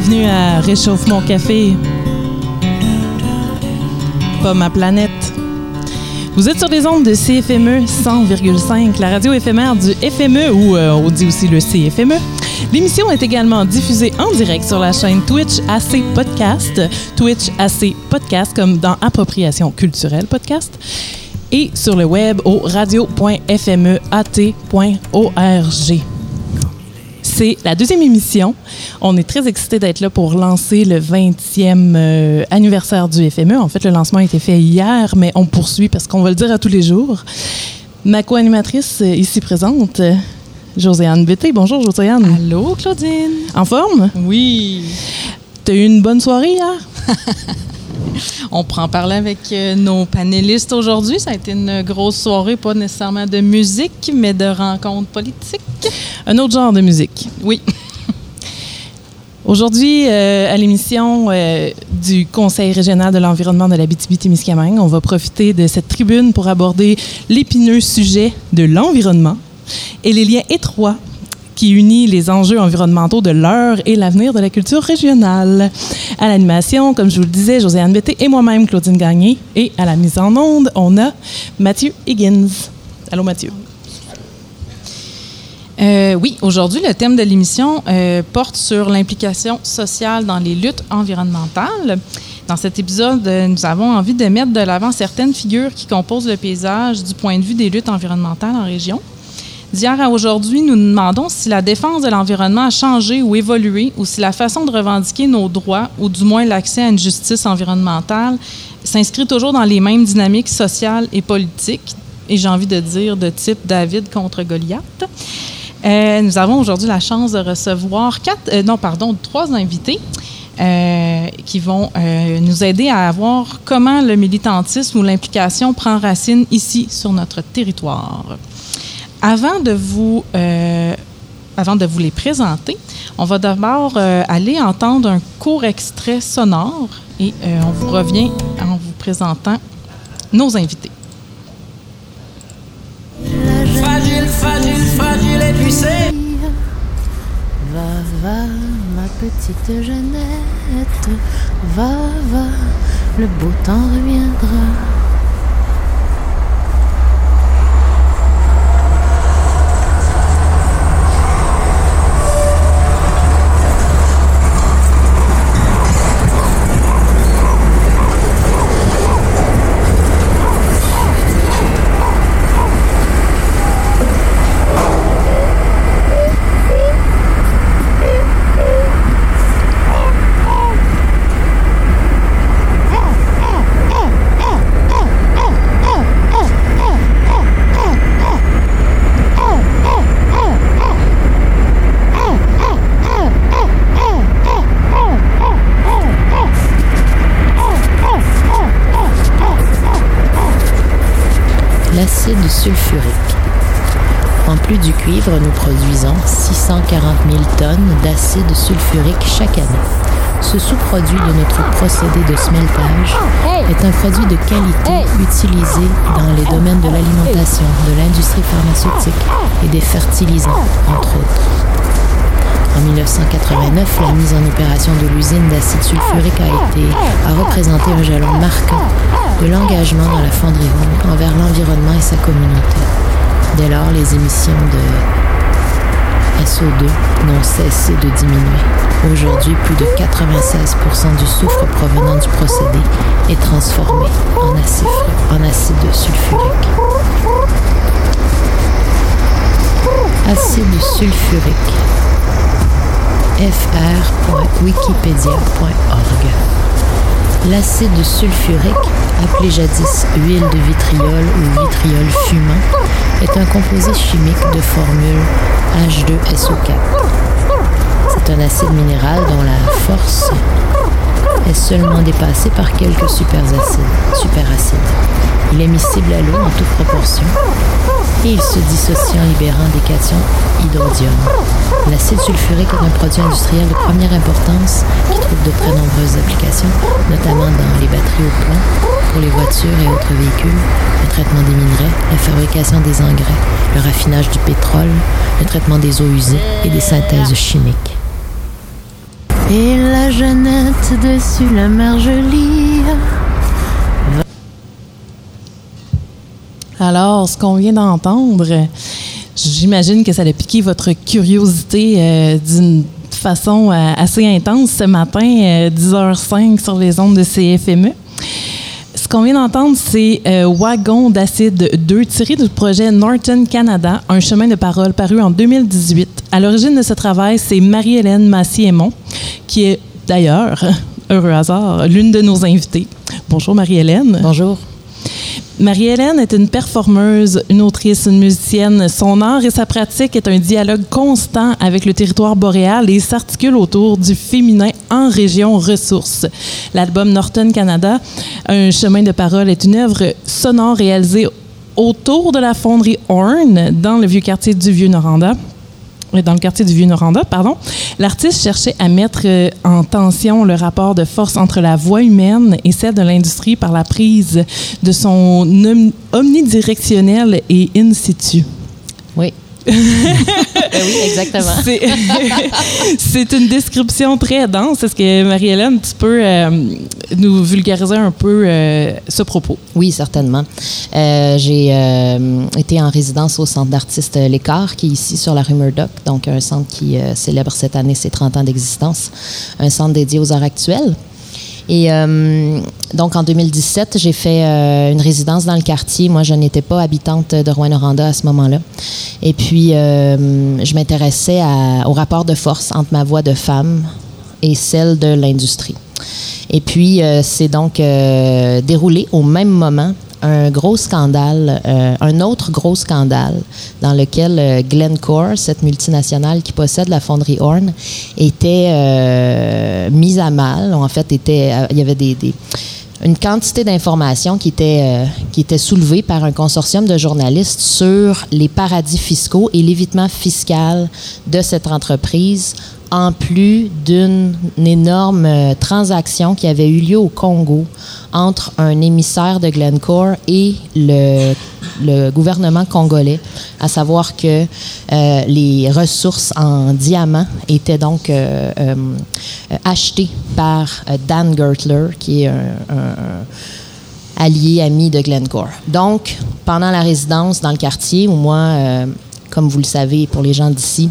Bienvenue à Réchauffement Café. Pas ma planète. Vous êtes sur les ondes de CFME 100,5, la radio éphémère du FME ou euh, on dit aussi le CFME. L'émission est également diffusée en direct sur la chaîne Twitch AC Podcast, Twitch AC Podcast comme dans Appropriation culturelle podcast et sur le web au radio.fmeat.org. C'est la deuxième émission. On est très excités d'être là pour lancer le 20e euh, anniversaire du FME. En fait, le lancement a été fait hier, mais on poursuit parce qu'on va le dire à tous les jours. Ma co-animatrice euh, ici présente, euh, Josiane Bété. Bonjour, Josiane. Allô, Claudine. En forme? Oui. T'as eu une bonne soirée hier? On prend en parler avec euh, nos panélistes aujourd'hui. Ça a été une grosse soirée, pas nécessairement de musique, mais de rencontres politiques. Un autre genre de musique. Oui. Aujourd'hui, euh, à l'émission euh, du Conseil régional de l'environnement de la BTB-Témiscamingue, on va profiter de cette tribune pour aborder l'épineux sujet de l'environnement et les liens étroits qui unit les enjeux environnementaux de l'heure et l'avenir de la culture régionale. À l'animation, comme je vous le disais, Josiane Bété et moi-même, Claudine Gagné. Et à la mise en onde, on a Mathieu Higgins. Allô, Mathieu. Euh, oui, aujourd'hui, le thème de l'émission euh, porte sur l'implication sociale dans les luttes environnementales. Dans cet épisode, euh, nous avons envie de mettre de l'avant certaines figures qui composent le paysage du point de vue des luttes environnementales en région. D'hier à aujourd'hui, nous nous demandons si la défense de l'environnement a changé ou évolué, ou si la façon de revendiquer nos droits, ou du moins l'accès à une justice environnementale, s'inscrit toujours dans les mêmes dynamiques sociales et politiques, et j'ai envie de dire de type David contre Goliath. Euh, nous avons aujourd'hui la chance de recevoir quatre, euh, non, pardon, trois invités. Euh, qui vont nous aider à voir comment le militantisme ou l'implication prend racine ici sur notre territoire. Avant de vous, euh, avant de vous les présenter, on va d'abord euh, aller entendre un court extrait sonore et euh, on vous revient en vous présentant nos invités. Fragile, fragile, fragile et pucée. Va, va, ma petite Jeannette, va, va, le beau temps reviendra. L'acide sulfurique. En plus du cuivre, nous produisons 640 000 tonnes d'acide sulfurique chaque année. Ce sous-produit de notre procédé de smeltage est un produit de qualité utilisé dans les domaines de l'alimentation, de l'industrie pharmaceutique et des fertilisants, entre autres. En 1989, la mise en opération de l'usine d'acide sulfurique a été a représenté un jalon marquant de l'engagement dans la fonderie envers l'environnement et sa communauté. Dès lors, les émissions de SO2 n'ont cessé de diminuer. Aujourd'hui, plus de 96% du soufre provenant du procédé est transformé en acide, en acide sulfurique. Acide sulfurique fr.wikipedia.org. L'acide sulfurique, appelé jadis huile de vitriol ou vitriol fumant, est un composé chimique de formule H2SO4. C'est un acide minéral dont la force est seulement dépassée par quelques superacides. Il est miscible à l'eau en toute proportion et il se dissocie en libérant des cations hydrodium. L'acide sulfurique est un produit industriel de première importance qui trouve de très nombreuses applications, notamment dans les batteries au plomb, pour les voitures et autres véhicules, le traitement des minerais, la fabrication des engrais, le raffinage du pétrole, le traitement des eaux usées et des synthèses chimiques. Et la jeunette dessus la margelie. Alors, ce qu'on vient d'entendre, j'imagine que ça a piqué votre curiosité euh, d'une façon euh, assez intense ce matin, euh, 10h05 sur les ondes de CFME. Ce qu'on vient d'entendre, c'est euh, Wagon d'acide 2, tiré du projet Norton Canada, un chemin de parole paru en 2018. À l'origine de ce travail, c'est Marie-Hélène Massy-Aimon, qui est d'ailleurs, heureux hasard, l'une de nos invitées. Bonjour Marie-Hélène. Bonjour. Marie-Hélène est une performeuse, une autrice, une musicienne. Son art et sa pratique est un dialogue constant avec le territoire boréal et s'articule autour du féminin en région ressources. L'album Norton Canada, Un chemin de parole, est une œuvre sonore réalisée autour de la fonderie Horn dans le vieux quartier du Vieux-Noranda dans le quartier du Vieux-Noranda, pardon, l'artiste cherchait à mettre euh, en tension le rapport de force entre la voix humaine et celle de l'industrie par la prise de son om- omnidirectionnel et in situ. Oui. Ben oui, exactement. C'est- une description très dense. Est-ce que, Marie-Hélène, tu peux euh, nous vulgariser un peu euh, ce propos? Oui, certainement. Euh, j'ai été en résidence au centre d'artistes L'Écart, qui est ici sur la rue Murdoch, donc un centre qui célèbre cette année ses 30 ans d'existence, un centre dédié aux arts actuels. Et euh, donc, en 2017, j'ai fait euh, une résidence dans le quartier. Moi, je n'étais pas habitante de Rouen-Noranda à ce moment-là. Et puis, euh, je m'intéressais au rapport de force entre ma voix de femme et celle de l'industrie. Et puis, euh, c'est donc euh, déroulé au même moment un gros scandale, euh, un autre gros scandale dans lequel Glencore, cette multinationale qui possède la fonderie Horn, était mise à mal. En fait, il y avait une quantité d'informations qui était, euh, par un consortium de journalistes sur les paradis fiscaux et l'évitement fiscal de cette entreprise, en plus d'une énorme euh, transaction qui avait eu lieu au Congo entre un émissaire de Glencore et le, gouvernement congolais, à savoir que euh, les ressources en diamants étaient donc euh, achetées par Dan Gertler, qui est un, un- allié, ami de Glencore. Donc, pendant la résidence dans le quartier, où moi, comme vous le savez, pour les gens d'ici,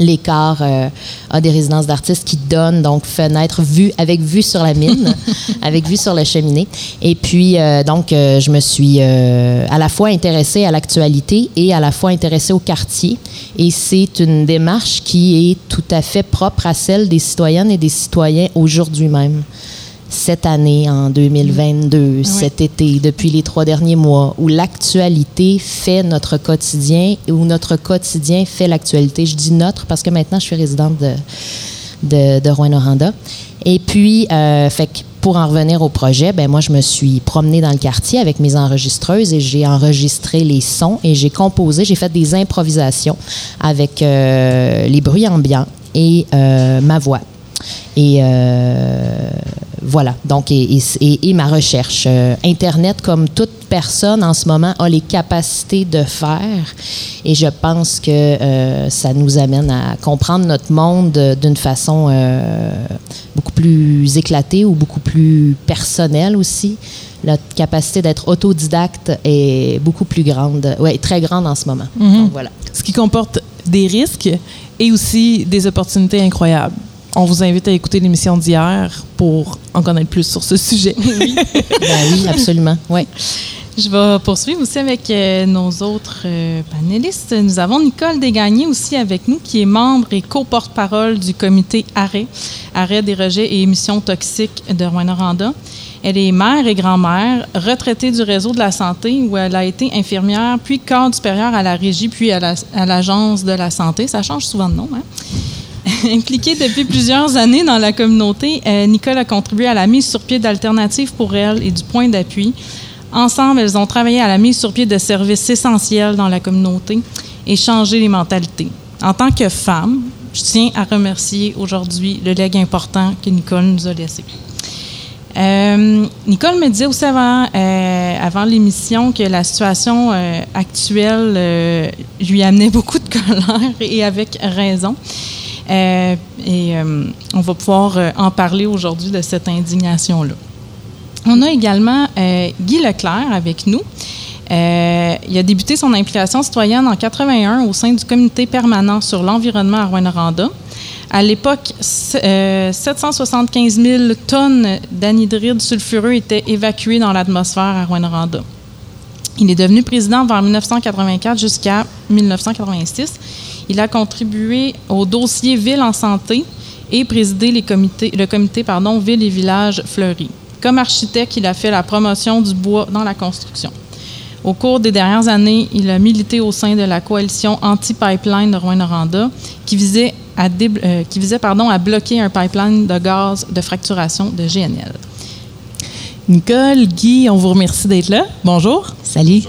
L'écart euh, a des résidences d'artistes qui donnent donc fenêtre vue avec vue sur la mine, avec vue sur la cheminée. Et puis euh, donc euh, je me suis euh, à la fois intéressée à l'actualité et à la fois intéressée au quartier. Et c'est une démarche qui est tout à fait propre à celle des citoyennes et des citoyens aujourd'hui même cette année, en 2022, cet été, depuis les trois derniers mois, où l'actualité fait notre quotidien et où notre quotidien fait l'actualité. Je dis notre parce que maintenant, je suis résidente de, de, de Rouen-Noranda. Et puis, euh, fait que pour en revenir au projet, ben moi, je me suis promenée dans le quartier avec mes enregistreuses et j'ai enregistré les sons et j'ai composé, j'ai fait des improvisations avec euh, les bruits ambiants et euh, ma voix. Et euh, voilà, donc, et, et- et- et ma recherche. Euh, Internet, comme toute personne en ce moment, a les capacités de faire. Et je pense que euh, ça nous amène à comprendre notre monde d'une façon beaucoup plus éclatée ou beaucoup plus personnelle aussi. Notre capacité d'être autodidacte est beaucoup plus grande, ouais, très grande en ce moment. Donc, voilà. Ce qui comporte des risques et aussi des opportunités incroyables. On vous invite à écouter l'émission d'hier pour en connaître plus sur ce sujet. Ben oui, absolument. Ouais. Je vais poursuivre aussi avec euh, nos autres euh, panélistes. Nous avons Nicole Desgagnés aussi avec nous, qui est membre et co-porte-parole du comité Arrêt, Arrêt des rejets et émissions toxiques de Rouen-Noranda. Elle est mère et grand-mère, retraitée du réseau de la santé où elle a été infirmière, puis cadre supérieur à la régie, puis à la- à l'agence de la santé. Ça change souvent de nom, hein? Impliquée depuis plusieurs années dans la communauté, euh, Nicole a contribué à la mise sur pied d'alternatives pour elle et du point d'appui. Ensemble, elles ont travaillé à la mise sur pied de services essentiels dans la communauté et changé les mentalités. En tant que femme, je tiens à remercier aujourd'hui le legs important que Nicole nous a laissé. Euh, Nicole me disait aussi avant, euh, avant l'émission que la situation actuelle lui amenait beaucoup de colère et avec raison. Euh, et euh, on va pouvoir euh, en parler aujourd'hui de cette indignation-là. On a également Guy Leclerc avec nous. il a débuté son implication citoyenne en 81 au sein du comité permanent sur l'environnement à Rwanda. À l'époque, 775 000 tonnes d'anhydride sulfureux étaient évacuées dans l'atmosphère à Rwanda. Il est devenu président vers 1984 jusqu'à 1986. Il a contribué au dossier Ville en santé et présidé les comités, le comité pardon, Ville et Villages fleuris. Comme architecte, il a fait la promotion du bois dans la construction. Au cours des dernières années, il a milité au sein de la coalition anti-pipeline de Rwanda qui visait, à, euh, qui visait pardon, à bloquer un pipeline de gaz de fracturation de GNL. Nicole, Guy, on vous remercie d'être là. Bonjour. Salut.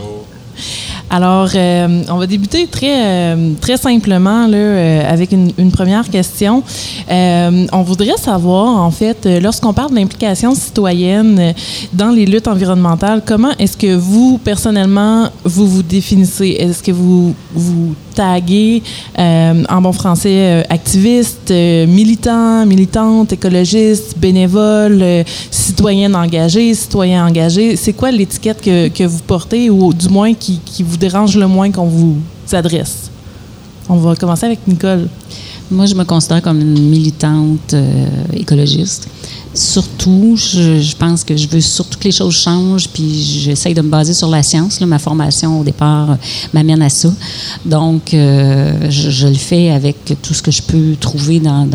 Alors, euh, on va débuter très, euh, très simplement là, euh, avec une, première question. on voudrait savoir, en fait, lorsqu'on parle de l'implication citoyenne dans les luttes environnementales, comment est-ce que vous, personnellement, vous vous définissez? Est-ce que vous vous taguez, en bon français, activiste, militant, militante, écologiste, bénévole, citoyenne engagée, citoyen engagé? C'est quoi l'étiquette que, que, vous portez ou du moins qui, qui vous dérange le moins qu'on vous adresse? On va commencer avec Nicole. Moi, je me considère comme une militante euh, écologiste surtout, je, pense que je veux surtout que les choses changent, puis j'essaye de me baser sur la science. Ma formation, au départ, euh, m'amène à ça. Donc, euh, je, le fais avec tout ce que je peux trouver dans...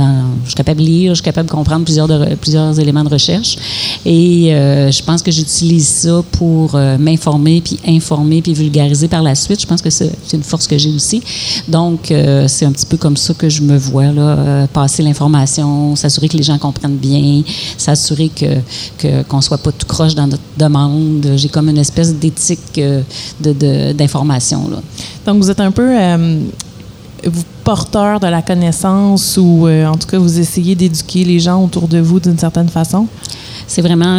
je suis capable de lire, je suis capable de comprendre plusieurs, plusieurs éléments de recherche. Et euh, je pense que j'utilise ça pour m'informer, puis informer, puis vulgariser par la suite. Je pense que c'est une force que j'ai aussi. Donc, c'est un petit peu comme ça que je me vois, là, passer l'information, s'assurer que les gens comprennent bien, s'assurer que qu'on soit pas tout croche dans notre demande. J'ai comme une espèce d'éthique euh, d'information. Donc, vous êtes un peu euh, porteur de la connaissance ou euh, en tout cas, vous essayez d'éduquer les gens autour de vous d'une certaine façon? C'est vraiment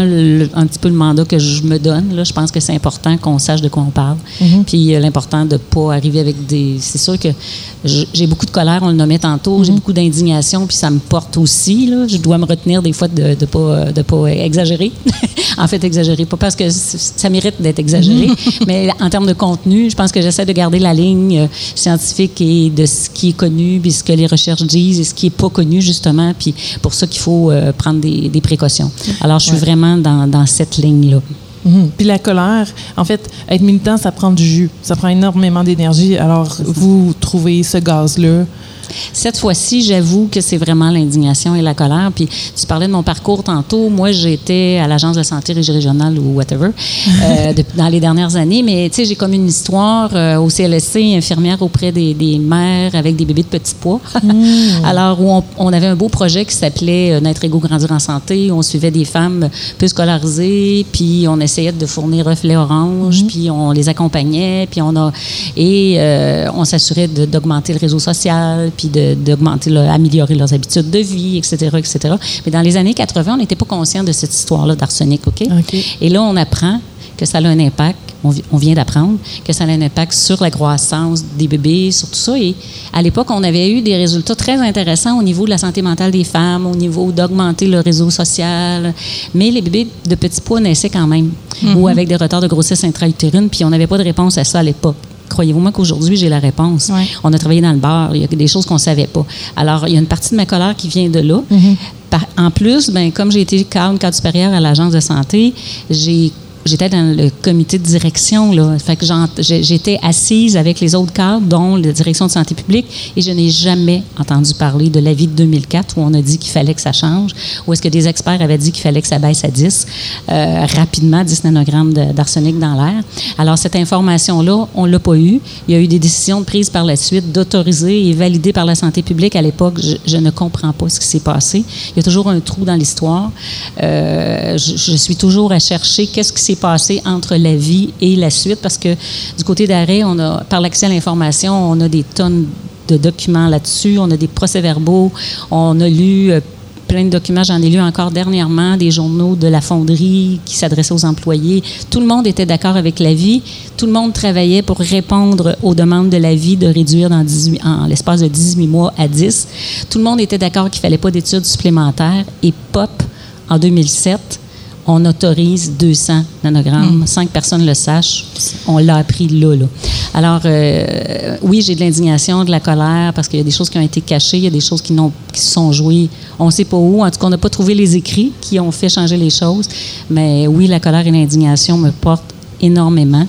un petit peu le mandat que je me donne. Là. Je pense que c'est important qu'on sache de quoi on parle. Mm-hmm. Puis l'important de ne pas arriver avec des. C'est sûr que j'ai beaucoup de colère, on le nommait tantôt, j'ai mhm. beaucoup d'indignation, puis ça me porte aussi. Là. Je dois me retenir des fois de ne pas, de pas exagérer. en fait, exagérer, pas parce que ça mérite d'être exagéré, mhm. mais en termes de contenu, je pense que j'essaie de garder la ligne euh, scientifique et de ce qui est connu, puis ce que les recherches disent et ce qui n'est pas connu, justement, puis pour ça qu'il faut euh, prendre des, précautions. Alors, je suis vraiment dans, dans cette ligne-là. Mhm. Puis la colère, en fait, être militant, ça prend du jus. Ça prend énormément d'énergie. Alors, vous trouvez ce gaz-là cette fois-ci, j'avoue que c'est vraiment l'indignation et la colère. Puis tu parlais de mon parcours tantôt. Moi, j'étais à l'agence de santé régionale ou whatever euh, dans les dernières années. Mais tu sais, j'ai comme une histoire euh, au CLSC, infirmière auprès des, mères avec des bébés de petits poids. Hmm. Alors, où on, avait un beau projet qui s'appelait euh, Naître égaux, grandir en santé. Où on suivait des femmes peu scolarisées, puis on essayait de fournir reflet orange, hmm. puis on les accompagnait, puis on a et on s'assurait d'augmenter le réseau social, puis d'augmenter, améliorer leurs habitudes de vie, etc., etc. Mais dans les années 80, on n'était pas conscient de cette histoire-là d'arsenic, OK? Et là, on apprend que ça a un impact, on, vient d'apprendre, que ça a un impact sur la croissance des bébés, sur tout ça. Et à l'époque, on avait eu des résultats très intéressants au niveau de la santé mentale des femmes, au niveau d'augmenter le réseau social. Mais les bébés de petits poids naissaient quand même, mm-hmm. ou avec des retards de grossesse intra-utérine, puis on n'avait pas de réponse à ça à l'époque croyez-vous-moi qu'aujourd'hui, j'ai la réponse? On a travaillé dans le bar, il y a des choses qu'on ne savait pas. Alors, il y a une partie de ma colère qui vient de là. Mm-hmm. en plus, ben, comme j'ai été cadre, cadre supérieur à l'agence de santé, j'ai j'étais dans le comité de direction. Là. Fait que j'étais assise avec les autres cadres, dont la direction de santé publique, et je n'ai jamais entendu parler de l'avis de 2004 où on a dit qu'il fallait que ça change, ou est-ce que des experts avaient dit qu'il fallait que ça baisse à 10, euh, rapidement, 10 nanogrammes d'arsenic dans l'air. Alors, cette information-là, on ne l'a pas eue. Il y a eu des décisions prises par la suite d'autoriser et valider par la santé publique. À l'époque, je, ne comprends pas ce qui s'est passé. Il y a toujours un trou dans l'histoire. Euh, je, je, suis toujours à chercher qu'est-ce qui s'est passé entre la vie et la suite, parce que du côté d'arrêt, on a, par l'accès à l'information, on a des tonnes de documents là-dessus, on a des procès-verbaux, on a lu euh, plein de documents, j'en ai lu encore dernièrement, des journaux de la fonderie qui s'adressaient aux employés. Tout le monde était d'accord avec la vie. Tout le monde travaillait pour répondre aux demandes de la vie de réduire dans 18, en l'espace de 18 mois à 10. Tout le monde était d'accord qu'il fallait pas d'études supplémentaires. Et POP, en 2007, on autorise 200 nanogrammes. Cinq personnes le sachent. On l'a appris là, là. Alors, euh, oui, j'ai de l'indignation, de la colère, parce qu'il y a des choses qui ont été cachées, il y a des choses qui, qui se sont jouées, on ne sait pas où. En tout cas, on n'a pas trouvé les écrits qui ont fait changer les choses. Mais oui, la colère et l'indignation me portent énormément.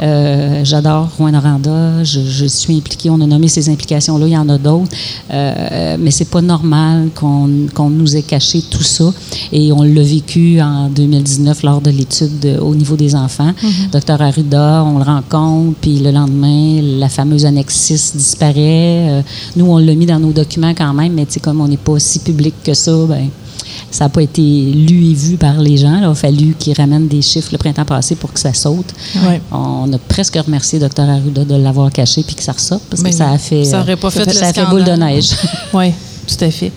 Euh, j'adore Rouen Noranda. Je, je, suis impliquée. On a nommé ces implications-là. Il y en a d'autres. Euh, mais c'est pas normal qu'on qu'on nous ait caché tout ça. Et on l'a vécu en 2019 lors de l'étude au niveau des enfants. Mm-hmm. Docteur Arruda, on le rencontre, puis le lendemain, la fameuse annexe 6 disparaît. Euh, nous, on l'a mis dans nos documents quand même, mais comme on n'est pas si public que ça, ben ça n'a pas été lu et vu par les gens. Là. Il a fallu qu'ils ramènent des chiffres le printemps passé pour que ça saute. Ouais. On a presque remercié Dr Arruda de l'avoir caché puis que ça ressorte parce Mais que ça a fait, ça aurait pas fait le ça a fait scandale. boule de neige. Oui, tout à fait.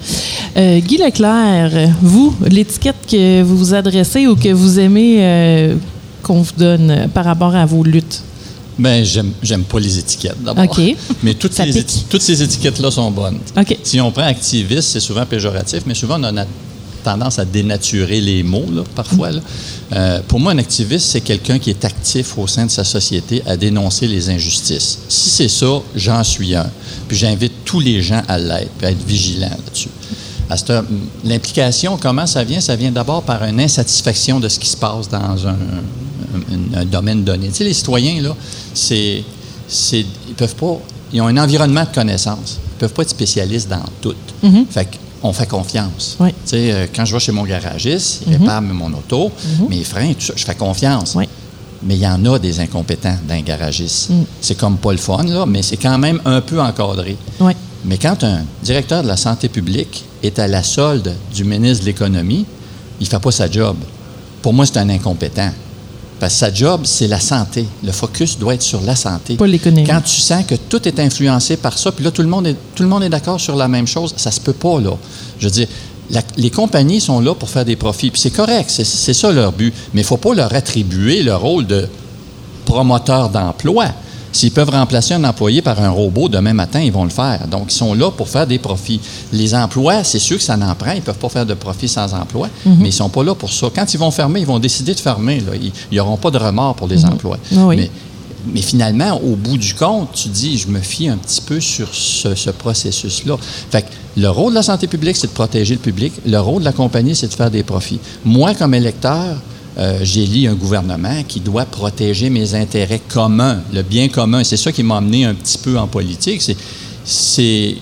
Euh, Guy Leclerc, vous, l'étiquette que vous vous adressez ou que vous aimez euh, qu'on vous donne par rapport à vos luttes? Ben, j'aime, j'aime pas les étiquettes d'abord. OK. Mais toutes, Ça les pique. éti- toutes ces étiquettes-là sont bonnes. OK. Si on prend activiste, c'est souvent péjoratif, mais souvent on a tendance à dénaturer les mots, là, parfois. là. Euh, pour moi, un activiste, c'est quelqu'un qui est actif au sein de sa société à dénoncer les injustices. Si c'est ça, j'en suis un. Puis j'invite tous les gens à l'être, puis à être vigilants là-dessus. Heure, L'implication, comment ça vient? Ça vient d'abord par une insatisfaction de ce qui se passe dans un, un- un domaine donné. Tu sais, les citoyens, là, c'est, ils peuvent pas, ils ont un environnement de connaissances. Ils peuvent pas être spécialistes dans tout. Fait qu'on fait confiance. Oui. Euh, quand je vais chez mon garagiste, il répare mon auto, mes freins, tout ça, je fais confiance. Oui. Mais il y en a des incompétents dans les garagistes. C'est comme pas le fun, là, mais c'est quand même un peu encadré. Oui. Mais quand un directeur de la santé publique est à la solde du ministre de l'Économie, il ne fait pas sa job. Pour moi, c'est un incompétent. Parce que sa job, c'est la santé. Le focus doit être sur la santé. Pas l'économie. Quand tu sens que tout est influencé par ça, puis là, tout le monde est, tout le monde est d'accord sur la même chose, ça se peut pas, là. Je veux dire, la- les compagnies sont là pour faire des profits, puis c'est correct, c'est c'est ça leur but. Mais il ne faut pas leur attribuer le rôle de promoteur d'emploi. S'ils peuvent remplacer un employé par un robot demain matin, ils vont le faire. Donc, ils sont là pour faire des profits. Les emplois, c'est sûr que ça en prend. Ils ne peuvent pas faire de profit sans emploi, mais ils ne sont pas là pour ça. Quand ils vont fermer, ils vont décider de fermer. là. Ils n'auront pas de remords pour les emplois. Ah oui. Mais, mais finalement, au bout du compte, tu dis, je me fie un petit peu sur ce, ce processus-là. Fait que le rôle de la santé publique, c'est de protéger le public. Le rôle de la compagnie, c'est de faire des profits. Moi, comme électeur, euh, j'élis un gouvernement qui doit protéger mes intérêts communs, le bien commun. C'est ça qui m'a amené un petit peu en politique. C'est,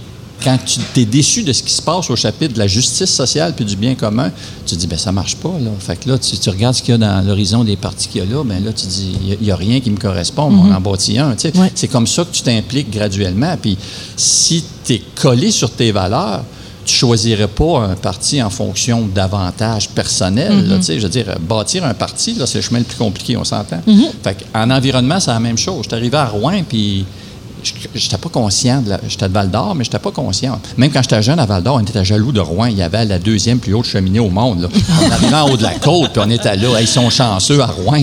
quand tu es déçu de ce qui se passe au chapitre de la justice sociale puis du bien commun, tu te dis, ben ça marche pas. Là. Fait que là, tu, tu regardes ce qu'il y a dans l'horizon des partis qu'il y a là, ben là, tu dis, il n'y a, rien qui me correspond, mais on en bâtit un. tu sais. Ouais. C'est comme ça que tu t'impliques graduellement. Puis si tu es collé sur tes valeurs, tu choisirais pas un parti en fonction d'avantages personnels. sais. je veux dire, bâtir un parti, c'est le chemin le plus compliqué, on s'entend. Fait en environnement, c'est la même chose. Je suis arrivé à Rouen, puis je n'étais pas conscient. de la- J'étais de Val d'Or, mais je n'étais pas conscient. Même quand j'étais jeune à Val d'Or, on était jaloux de Rouen. Il y avait la deuxième plus haute cheminée au monde. Là. On arrivait en haut de la côte, puis on était là. Hey, Ils sont chanceux à Rouen.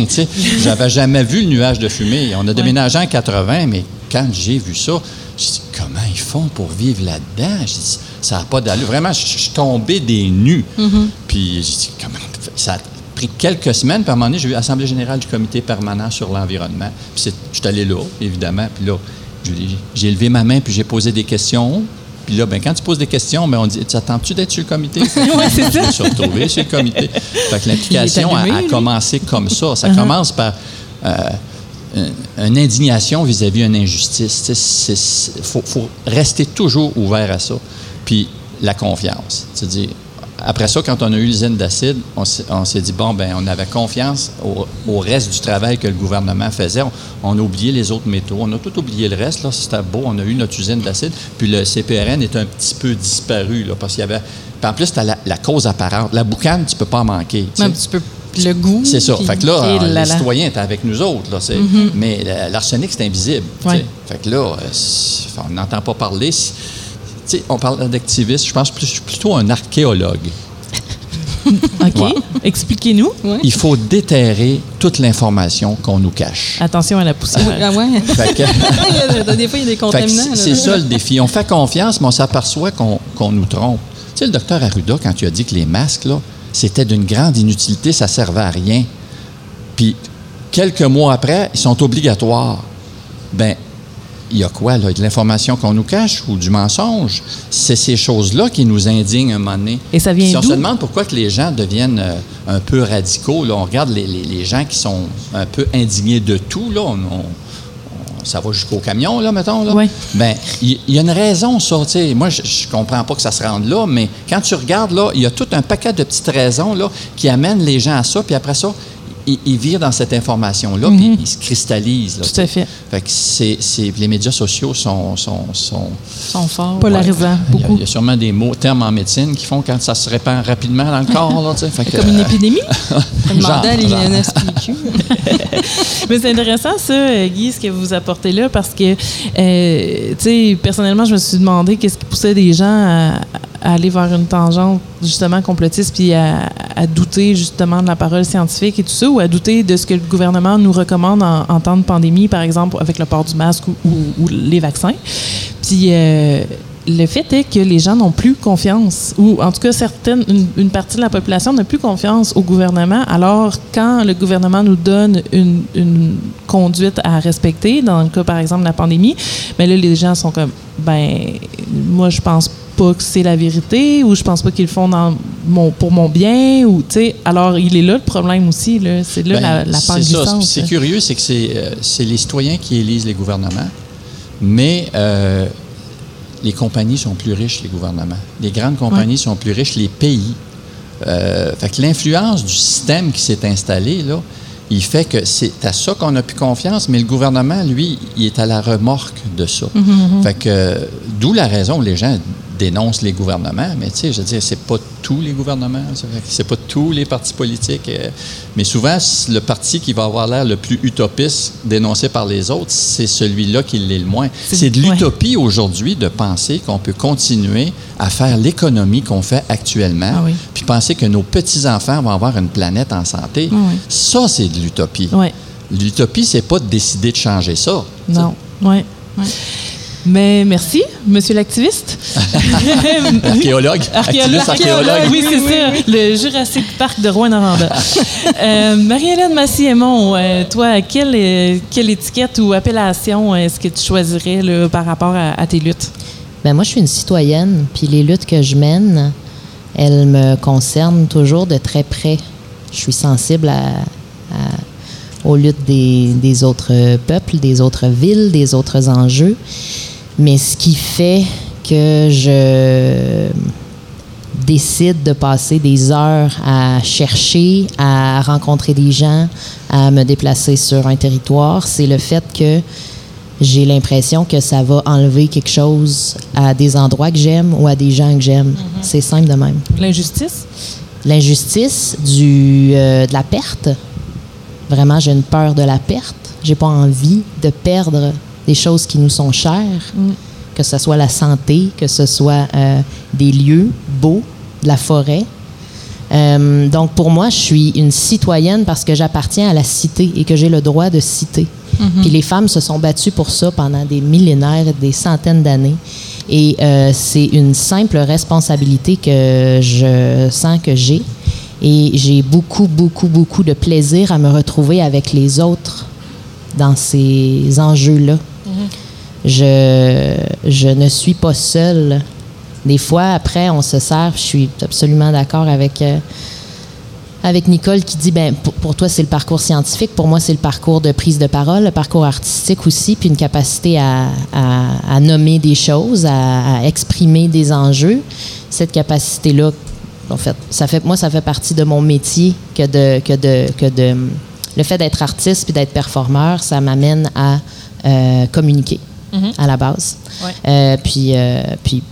J'avais jamais vu le nuage de fumée. On a déménagé en 80, mais quand j'ai vu ça, j'ai dit comment ils font pour vivre là-dedans? J'ai dit, ça n'a pas d'allure. Vraiment, je je suis tombé des nues. Puis j'ai dit, comment ça a pris quelques semaines. Puis à un moment donné, j'ai eu l'Assemblée générale du comité permanent sur l'environnement. Puis je suis allé là, évidemment. Puis là, je j'ai levé ma main, puis j'ai posé des questions. Puis là, ben, quand tu poses des questions, ben, on dit Tu attends-tu d'être sur le comité? Oui, c'est ça. Je me suis retrouvé sur le comité. Fait que l'implication a, commencé comme ça. Ça commence par. euh, une indignation vis-à-vis d'une injustice. Il faut, faut rester toujours ouvert à ça. Puis la confiance. C'est-à-dire, après ça, quand on a eu l'usine d'acide, on s'est on s'est dit, bon, ben on avait confiance au, au reste du travail que le gouvernement faisait. On, on a oublié les autres métaux. On a tout oublié le reste. Là, c'était beau. On a eu notre usine d'acide. Puis le CPRN est un petit peu disparu, là, parce qu'il y avait... Puis en plus, c'était la, la cause apparente. La boucane, tu peux pas en manquer. tu. Le goût. C'est ça. puis- Fait que là, là. citoyens étaient avec nous autres. Là, c'est- Mais la- l'arsenic, c'est invisible. Ouais. Fait que là, euh, on n'entend pas parler. Si- sais, on parle d'activiste, je pense plus, plutôt un archéologue. OK. Ouais. Expliquez-nous. Il faut déterrer toute l'information qu'on nous cache. Attention à la poussière. Ah ouais? Que- des fois, il y a des contaminants. c'est ça le défi. On fait confiance, mais on s'aperçoit qu'on qu'on nous trompe. Tu sais, le docteur Arruda, quand tu as dit que les masques, là, c'était d'une grande inutilité, ça servait à rien. Puis, quelques mois après, ils sont obligatoires. Ben, il y a quoi, là? De l'information qu'on nous cache ou du mensonge? C'est ces choses-là qui nous indignent un moment donné. Et ça vient Si on se demande pourquoi que les gens deviennent euh, un peu radicaux, là, on regarde les, les- les gens qui sont un peu indignés de tout, là, on- on- ça va jusqu'au camion, là, mettons. Là. Ouais. Ben, il y, a une raison, ça. tu sais. Moi, je, je comprends pas que ça se rende là, mais quand tu regardes, là, il y a tout un paquet de petites raisons là, qui amènent les gens à ça, puis après ça, ils, ils virent dans cette information-là, puis ils se cristallisent. là, Tout à fait. Fait que c'est, c'est- les médias sociaux sont, sont, sont Ils sont forts. Polarisant, il y a- beaucoup. Il y, a sûrement des mots, termes en médecine qui font quand ça se répand rapidement dans le corps. Là, tu sais. Fait que, Comme une épidémie. Demandez à l'INSPQ. Mais c'est intéressant, ça, euh, Guy, ce que vous apportez là, parce que, euh, tu sais, personnellement, je me suis demandé qu'est-ce qui poussait des gens à, à aller vers une tangente, justement, complotiste, puis à, à douter, justement, de la parole scientifique et tout ça, ou à douter de ce que le gouvernement nous recommande en, temps de pandémie, par exemple, avec le port du masque ou, les vaccins. Puis, euh, le fait est que les gens n'ont plus confiance, ou en tout cas certaines, une, une partie de la population n'a plus confiance au gouvernement. Alors, quand le gouvernement nous donne une, une conduite à respecter, dans le cas par exemple de la pandémie, mais là les gens sont comme, ben, moi je pense pas que c'est la vérité, ou je pense pas qu'ils le font dans mon, pour mon bien, ou tu sais. Alors, il est là le problème aussi, là. C'est là Ben, la, la ça. glissante, C'est curieux, c'est que c'est, euh, c'est les citoyens qui élisent les gouvernements, mais euh, les compagnies sont plus riches, les gouvernements. Les grandes compagnies sont plus riches, les pays. Euh, fait que l'influence du système qui s'est installé, là, il fait que c'est à ça qu'on a plus confiance, mais le gouvernement, lui, il est à la remorque de ça. Fait que, d'où la raison où les gens dénoncent les gouvernements, mais tu sais, je veux dire, c'est pas tous les gouvernements, c'est pas tous les partis politiques, euh, mais souvent, le parti qui va avoir l'air le plus utopiste dénoncé par les autres, c'est celui-là qui l'est le moins. C'est- de ouais. l'utopie aujourd'hui de penser qu'on peut continuer à faire l'économie qu'on fait actuellement, Ah oui. puis penser que nos petits-enfants vont avoir une planète en santé. Ah oui. Ça, c'est de l'utopie. Ouais. L'utopie, c'est pas de décider de changer ça. Non. Ouais. Mais merci, monsieur l'activiste. Archéologue. Archéologue, Activiste archéologue, oui, c'est ça. Le Jurassic Park de Rouen-Noranda. euh, Marie-Hélène Massiémon, euh, toi, quelle, euh, quelle étiquette ou appellation est-ce que tu choisirais là, par rapport à, à tes luttes? Ben moi, je suis une citoyenne, puis les luttes que je mène, elles me concernent toujours de très près. Je suis sensible à, à- aux luttes des, des autres peuples, des autres villes, des autres enjeux. Mais ce qui fait que je décide de passer des heures à chercher, à rencontrer des gens, à me déplacer sur un territoire, c'est le fait que j'ai l'impression que ça va enlever quelque chose à des endroits que j'aime ou à des gens que j'aime. C'est simple de même. L'injustice? L'injustice, du, euh, de la perte. Vraiment, j'ai une peur de la perte. J'ai pas envie de perdre des choses qui nous sont chères, que ce soit la santé, que ce soit euh, des lieux beaux, de la forêt. Euh, donc, pour moi, je suis une citoyenne parce que j'appartiens à la cité et que j'ai le droit de citer. Puis les femmes se sont battues pour ça pendant des millénaires, des centaines d'années. Et euh, c'est une simple responsabilité que je sens que j'ai. Et j'ai beaucoup, beaucoup, beaucoup de plaisir à me retrouver avec les autres dans ces enjeux-là. Je, je ne suis pas seule. Des fois, après, on se sert. Je suis absolument d'accord avec, euh, avec Nicole qui dit ben, pour, toi, c'est le parcours scientifique. Pour moi, c'est le parcours de prise de parole, le parcours artistique aussi, puis une capacité à nommer des choses, à, à exprimer des enjeux. Cette capacité-là, en fait, ça fait, moi, ça fait partie de mon métier que de. Que de, que de le fait d'être artiste puis d'être performeur, ça m'amène à euh, communiquer à la base. Ouais. Euh, puis, euh, puis,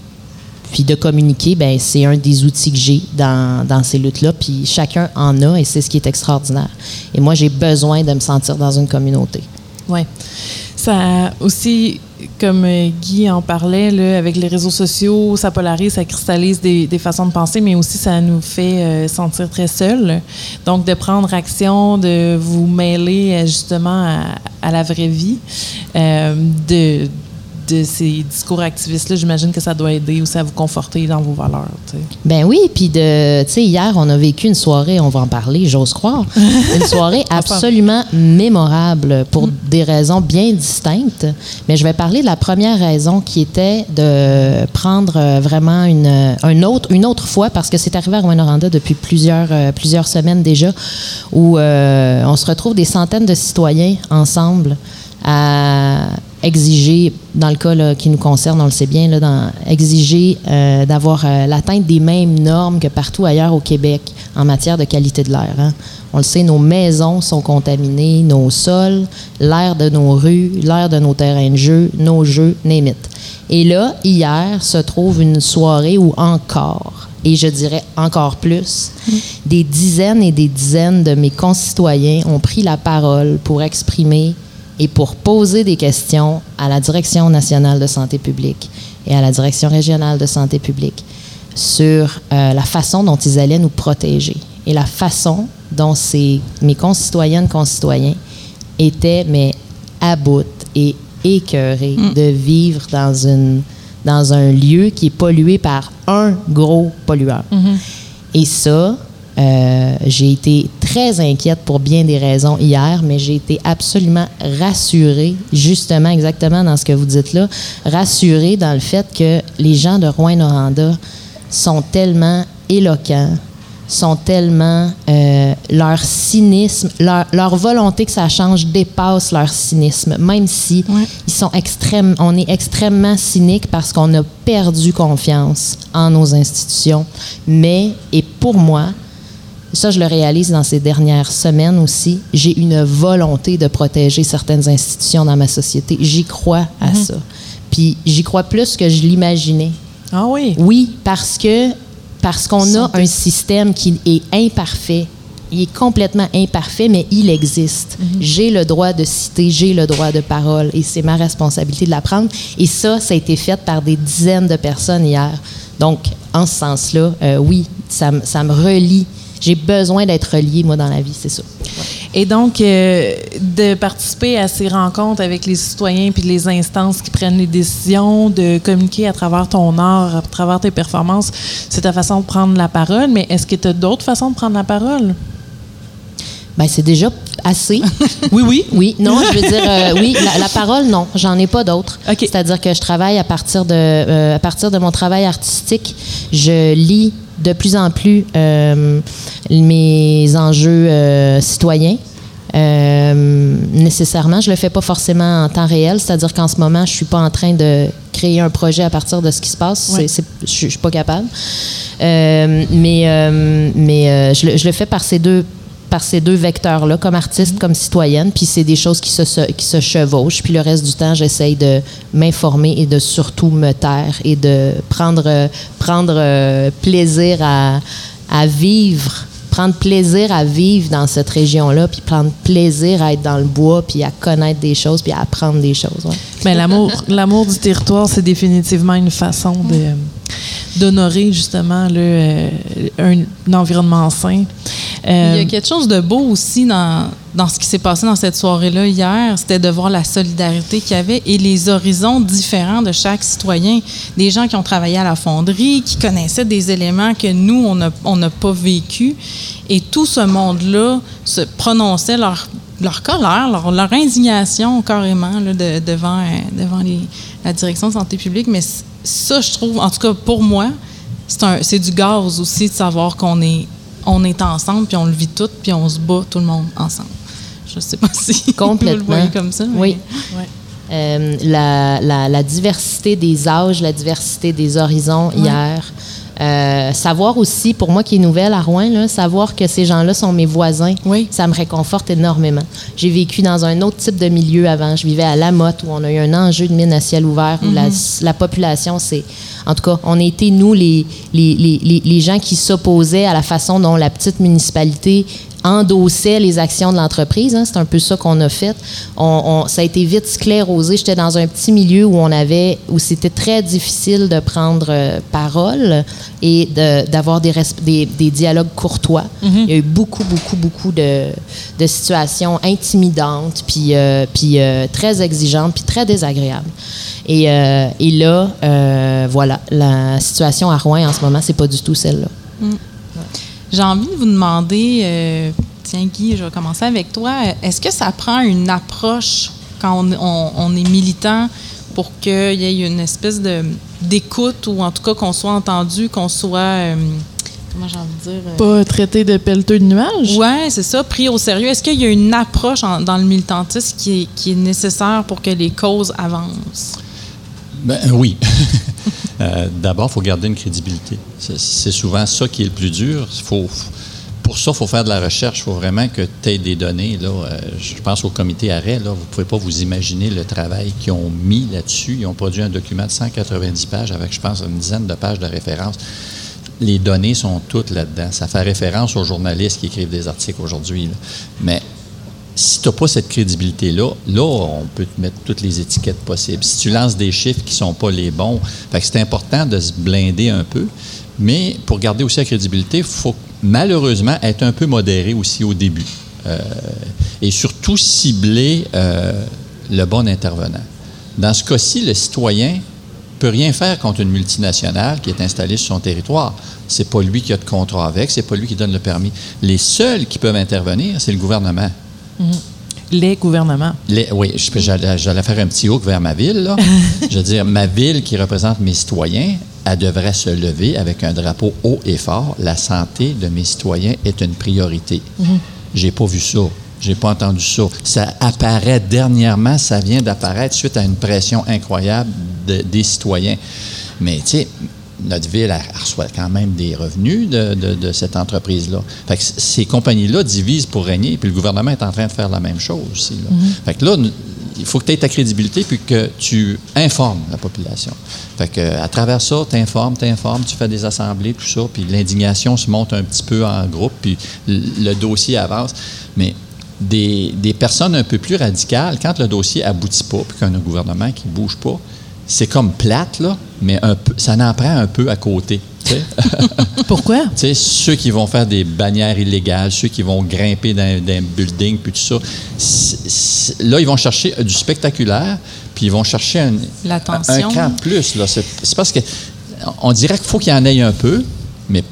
puis de communiquer, ben, c'est un des outils que j'ai dans, dans ces luttes-là. Puis chacun en a et c'est ce qui est extraordinaire. Et moi, j'ai besoin de me sentir dans une communauté. Oui. Ça a aussi comme euh, Guy en parlait, avec les réseaux sociaux, ça polarise, ça cristallise des, façons de penser, mais aussi ça nous fait euh, sentir très seuls. Donc, de prendre action, de vous mêler euh, justement à, la vraie vie, de, de ces discours activistes-là, j'imagine que ça doit aider aussi à vous conforter dans vos valeurs. tu sais. Ben oui, puis de, tu sais, hier, on a vécu une soirée, on va en parler, j'ose croire, une soirée absolument mémorable pour des raisons bien distinctes. Mais je vais parler de la première raison qui était de prendre euh, vraiment une, un autre, une autre fois, parce que c'est arrivé à Rwanda depuis plusieurs, euh, plusieurs semaines déjà, où euh, on se retrouve des centaines de citoyens ensemble à exiger, dans le cas qui nous concerne, on le sait bien, exiger euh, d'avoir euh, l'atteinte des mêmes normes que partout ailleurs au Québec en matière de qualité de l'air. hein. On le sait, nos maisons sont contaminées, nos sols, l'air de nos rues, l'air de nos terrains de jeu, nos jeux, name. Et là, hier, se trouve une soirée où encore, et je dirais encore plus, des dizaines et des dizaines de mes concitoyens ont pris la parole pour exprimer et pour poser des questions à la Direction nationale de santé publique et à la Direction régionale de santé publique sur euh, la façon dont ils allaient nous protéger et la façon dont ces, mes concitoyennes, concitoyens étaient, mais à bout et écœurés de vivre dans, une, dans un lieu qui est pollué par un gros pollueur. Et ça, euh, j'ai été très inquiète pour bien des raisons hier, mais j'ai été absolument rassurée, justement, exactement dans ce que vous dites là, rassurée dans le fait que les gens de Rouen-Noranda sont tellement éloquents, sont tellement euh, leur cynisme, leur, leur volonté que ça change dépasse leur cynisme, même si ils sont extrêmes, on est extrêmement cynique parce qu'on a perdu confiance en nos institutions. Mais et pour moi, ça, je le réalise dans ces dernières semaines aussi. J'ai une volonté de protéger certaines institutions dans ma société. J'y crois à ça. Puis j'y crois plus que je l'imaginais. Ah oui? Oui, parce que parce qu'on a un système qui est imparfait. Il est complètement imparfait, mais il existe. J'ai le droit de citer, j'ai le droit de parole, et c'est ma responsabilité de l'apprendre. Et ça, ça a été fait par des dizaines de personnes hier. Donc, en ce sens-là, euh, oui, ça, ça me relie. J'ai besoin d'être relié, moi, dans la vie, c'est ça. Et donc, euh, de participer à ces rencontres avec les citoyens puis les instances qui prennent les décisions, de communiquer à travers ton art, à travers tes performances, c'est ta façon de prendre la parole. Mais est-ce que tu as d'autres façons de prendre la parole? Ben, c'est déjà assez. Oui, oui. Oui, non, je veux dire, euh, oui, la, la parole, non, j'en ai pas d'autres. OK. C'est-à-dire que je travaille à partir de, euh, à partir de mon travail artistique, je lis de plus en plus euh, mes enjeux euh, citoyens. Euh, nécessairement, je le fais pas forcément en temps réel, c'est-à-dire qu'en ce moment, je suis pas en train de créer un projet à partir de ce qui se passe. C'est- je, je suis pas capable. Euh, mais euh, mais je, le, je le fais par ces deux par ces deux vecteurs-là, comme artiste, comme citoyenne, puis c'est des choses qui se, se- qui se chevauchent. Puis le reste du temps, j'essaye de m'informer et de surtout me taire et de prendre, euh, prendre plaisir à, à vivre, prendre plaisir à vivre dans cette région-là, puis prendre plaisir à être dans le bois, puis à connaître des choses, puis à apprendre des choses. ouais. Mais l'amour, l'amour du territoire, c'est définitivement une façon de d'honorer justement là, euh, un, un environnement sain. Il y Euh, a quelque chose de beau aussi dans, dans ce qui s'est passé dans cette soirée-là hier. C'était de voir la solidarité qu'il y avait et les horizons différents de chaque citoyen. Des gens qui ont travaillé à la fonderie, qui connaissaient des éléments que nous, on n'a on n'a pas vécu. Et tout ce monde-là se prononçait leur, leur colère, leur, leur indignation carrément là, de- devant, euh, devant les- la direction de santé publique. Mais ça, je trouve, en tout cas pour moi, c'est du gaz aussi de savoir qu'on est on est ensemble, puis on le vit tout, puis on se bat tout le monde ensemble. Je sais pas si vous le Complètement. voyez comme ça. mais- Oui. Euh, la, la- la diversité des âges, la diversité des horizons hier. Euh, savoir aussi, pour moi qui est nouvelle à Rouen, là, savoir que ces gens-là sont mes voisins, Oui. ça me réconforte énormément. J'ai vécu dans un autre type de milieu avant. Je vivais à Lamotte où on a eu un enjeu de mine à ciel ouvert, où la, la population, c'est... En tout cas, on a été, nous, les, les, les, les- les gens qui s'opposaient à la façon dont la petite municipalité endossait les actions de l'entreprise. hein. C'est un peu ça qu'on a fait. On, on- ça a été vite sclérosé. J'étais dans un petit milieu où on avait, où c'était très difficile de prendre euh, parole et de- d'avoir des, res- des, des dialogues courtois. Il y a eu beaucoup, beaucoup, beaucoup de, de situations intimidantes, puis, euh, puis euh, très exigeantes, puis très désagréables. Et, et là, voilà, la situation à Rouen en ce moment, c'est pas du tout celle-là. J'ai envie de vous demander, euh, tiens Guy, je vais commencer avec toi. Est-ce que ça prend une approche quand on, on- on est militant pour qu'il y ait une espèce de d'écoute ou en tout cas qu'on soit entendu, qu'on soit euh, comment j'ai envie de dire euh, Pas traité de pelleteux de nuages? Ouais, c'est ça, pris au sérieux. Est-ce qu'il y a une approche en- dans le militantisme qui est, qui est nécessaire pour que les causes avancent? Ben, oui. Euh, D'abord, il faut garder une crédibilité. C'est- souvent ça qui est le plus dur. Pour ça, il faut faire de la recherche. Il faut vraiment que tu aies des données. Euh, je pense au comité arrêt. Là, vous ne pouvez pas vous imaginer le travail qu'ils ont mis là-dessus. Ils ont produit un document de 190 pages avec, je pense, une dizaine de pages de références. Les données sont toutes là-dedans. Ça fait référence aux journalistes qui écrivent des articles aujourd'hui. Mais si tu n'as pas cette crédibilité-là, là, on peut te mettre toutes les étiquettes possibles. Si tu lances des chiffres qui ne sont pas les bons, c'est important de se blinder un peu. Mais pour garder aussi la crédibilité, il faut malheureusement être un peu modéré aussi au début. Euh, et surtout cibler euh, le bon intervenant. Dans ce cas-ci, le citoyen peut rien faire contre une multinationale qui est installée sur son territoire. C'est pas lui qui a de contrat avec, c'est pas lui qui donne le permis. Les seuls qui peuvent intervenir, c'est le gouvernement. Les gouvernements. Les- oui, j'allais faire un petit hook vers ma ville. Là. je veux dire, ma ville qui représente mes citoyens, elle devrait se lever avec un drapeau haut et fort. La santé de mes citoyens est une priorité. J'ai pas vu ça. J'ai pas entendu ça. Ça apparaît dernièrement, ça vient d'apparaître suite à une pression incroyable de- des citoyens. Mais tu sais, notre ville elle reçoit quand même des revenus de, de- de cette entreprise-là. Fait que ces compagnies-là divisent pour régner, puis le gouvernement est en train de faire la même chose aussi. là. Fait que là, il faut que tu aies ta crédibilité puis que tu informes la population. Fait que, à travers ça, tu informes, tu informes, tu fais des assemblées, tout ça, puis l'indignation se monte un petit peu en groupe, puis le dossier avance. Mais des, des personnes un peu plus radicales, quand le dossier aboutit pas, puis qu'on a un gouvernement qui bouge pas, c'est comme plate, là, mais un peu, ça en prend un peu à côté. Pourquoi? Tu sais, ceux qui vont faire des bannières illégales, ceux qui vont grimper dans, dans un building, puis tout ça, là, ils vont chercher du spectaculaire, puis ils vont chercher un, L'attention. un cran plus. là. C'est parce que on dirait qu'il faut qu'il y en ait un peu, mais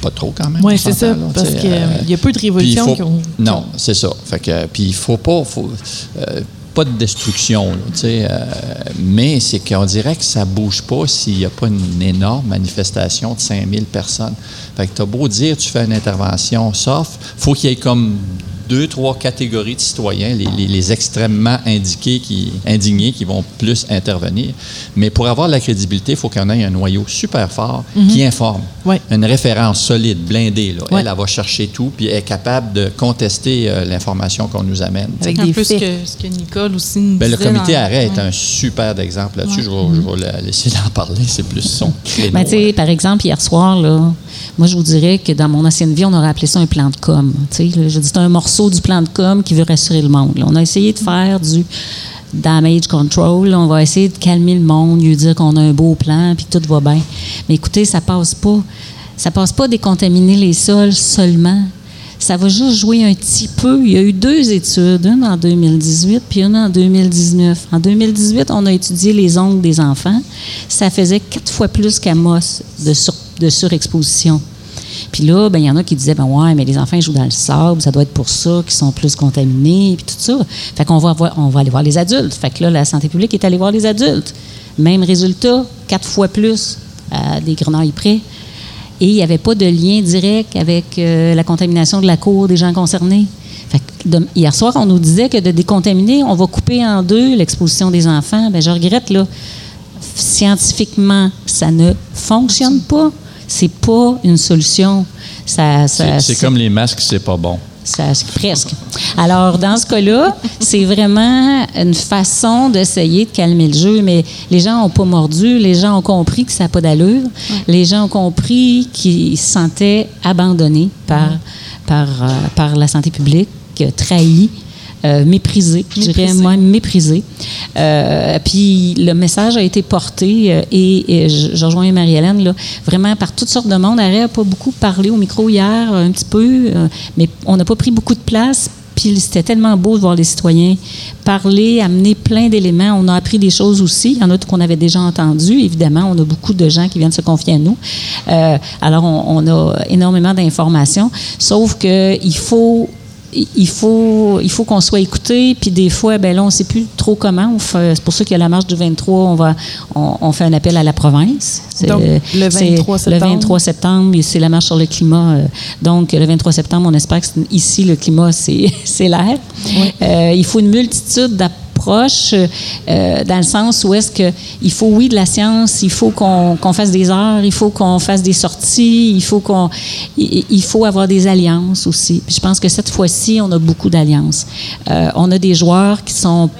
pas trop quand même. Oui, c'est ça. là, Parce qu'il euh, y a peu de révolutions qui ont. Non, c'est ça. Fait que, puis il faut pas. Faut, euh, pas de destruction, là, euh, mais c'est qu'on dirait que ça bouge pas s'il n'y a pas une énorme manifestation de 5000 personnes. Fait que tu as beau dire tu fais une intervention soft, faut qu'il y ait comme deux, trois catégories de citoyens, les, les- les extrêmement indiqués qui, indignés qui vont plus intervenir. Mais pour avoir de la crédibilité, il faut qu'on ait un noyau super fort qui informe. Ouais. Une référence solide, blindée. Là. Ouais. Elle, elle va chercher tout, puis elle est capable de contester euh, l'information qu'on nous amène. Avec un des peu ce faits. que, ce que Nicole aussi nous Ben, le comité dans- arrêt est Ouais. un super exemple là-dessus. Je vais, je vais la laisser en parler. C'est plus son créneau. Ben, sais, par exemple, hier soir, là, moi, je vous dirais que dans mon ancienne vie, on aurait appelé ça un plan de com. Tu sais, là, je dis, c'est un morceau du plan de com qui veut rassurer le monde. On a essayé de faire du damage control. On va essayer de calmer le monde, lui dire qu'on a un beau plan, puis tout va bien. Mais écoutez, ça passe pas. Ça passe pas décontaminer les sols seulement. Ça va juste jouer un petit peu. Il y a eu deux études, une en 2018 puis une en 2019. En 2018, on a étudié les ongles des enfants. Ça faisait quatre fois plus qu'à Moss de, sur- de surexposition. Puis là, ben, il y en a qui disaient, ben ouais, mais les enfants jouent dans le sable, ça doit être pour ça qu'ils sont plus contaminés, puis tout ça. Fait qu'on va, aller voir les adultes. Fait que là, la santé publique est allée voir les adultes. Même résultat, quatre fois plus à des grenailles près. Et il n'y avait pas de lien direct avec euh, la contamination de la cour des gens concernés. Fait que hier soir, on nous disait que de décontaminer, on va couper en deux l'exposition des enfants. Ben, je regrette, là. Scientifiquement, ça ne fonctionne pas. C'est pas une solution. Ça, ça- C'est comme les masques, c'est pas bon. ça, presque. Alors, dans ce cas-là, c'est vraiment une façon d'essayer de calmer le jeu, mais les gens n'ont pas mordu, les gens ont compris que ça n'a pas d'allure, les gens ont compris qu'ils se sentaient abandonnés par, par, euh, par la santé publique, euh, trahi. Euh, méprisé, je dirais Méprisé. moi, méprisé. Euh, puis le message a été porté euh, et, et je, je rejoins Marie-Hélène, là, vraiment par toutes sortes de monde. Arrête n'a pas beaucoup parlé au micro hier, un petit peu, mais on n'a pas pris beaucoup de place. Puis c'était tellement beau de voir les citoyens parler, amener plein d'éléments. On a appris des choses aussi. Il y en a qu'on avait déjà entendues. Évidemment, on a beaucoup de gens qui viennent se confier à nous. Euh, alors, on, on a énormément d'informations. Sauf que il faut il faut, il faut qu'on soit écouté. Puis des fois, ben là, on ne sait plus trop comment. C'est pour ça qu'il y a la marche du 23. On, va, on, on fait un appel à la province. Donc, le c'est 23 septembre. Le 23 septembre, c'est la marche sur le climat. euh, Donc, le 23 septembre, on espère que ici, le climat, c'est c'est l'air. Euh, il faut une multitude euh, dans le sens où est-ce que il faut, oui, de la science, il faut qu'on fasse des heures, il faut qu'on fasse des sorties, il faut qu'on... Il, faut avoir des alliances aussi. Puis je pense que cette fois-ci, on a beaucoup d'alliances. Euh, on a des joueurs qui sont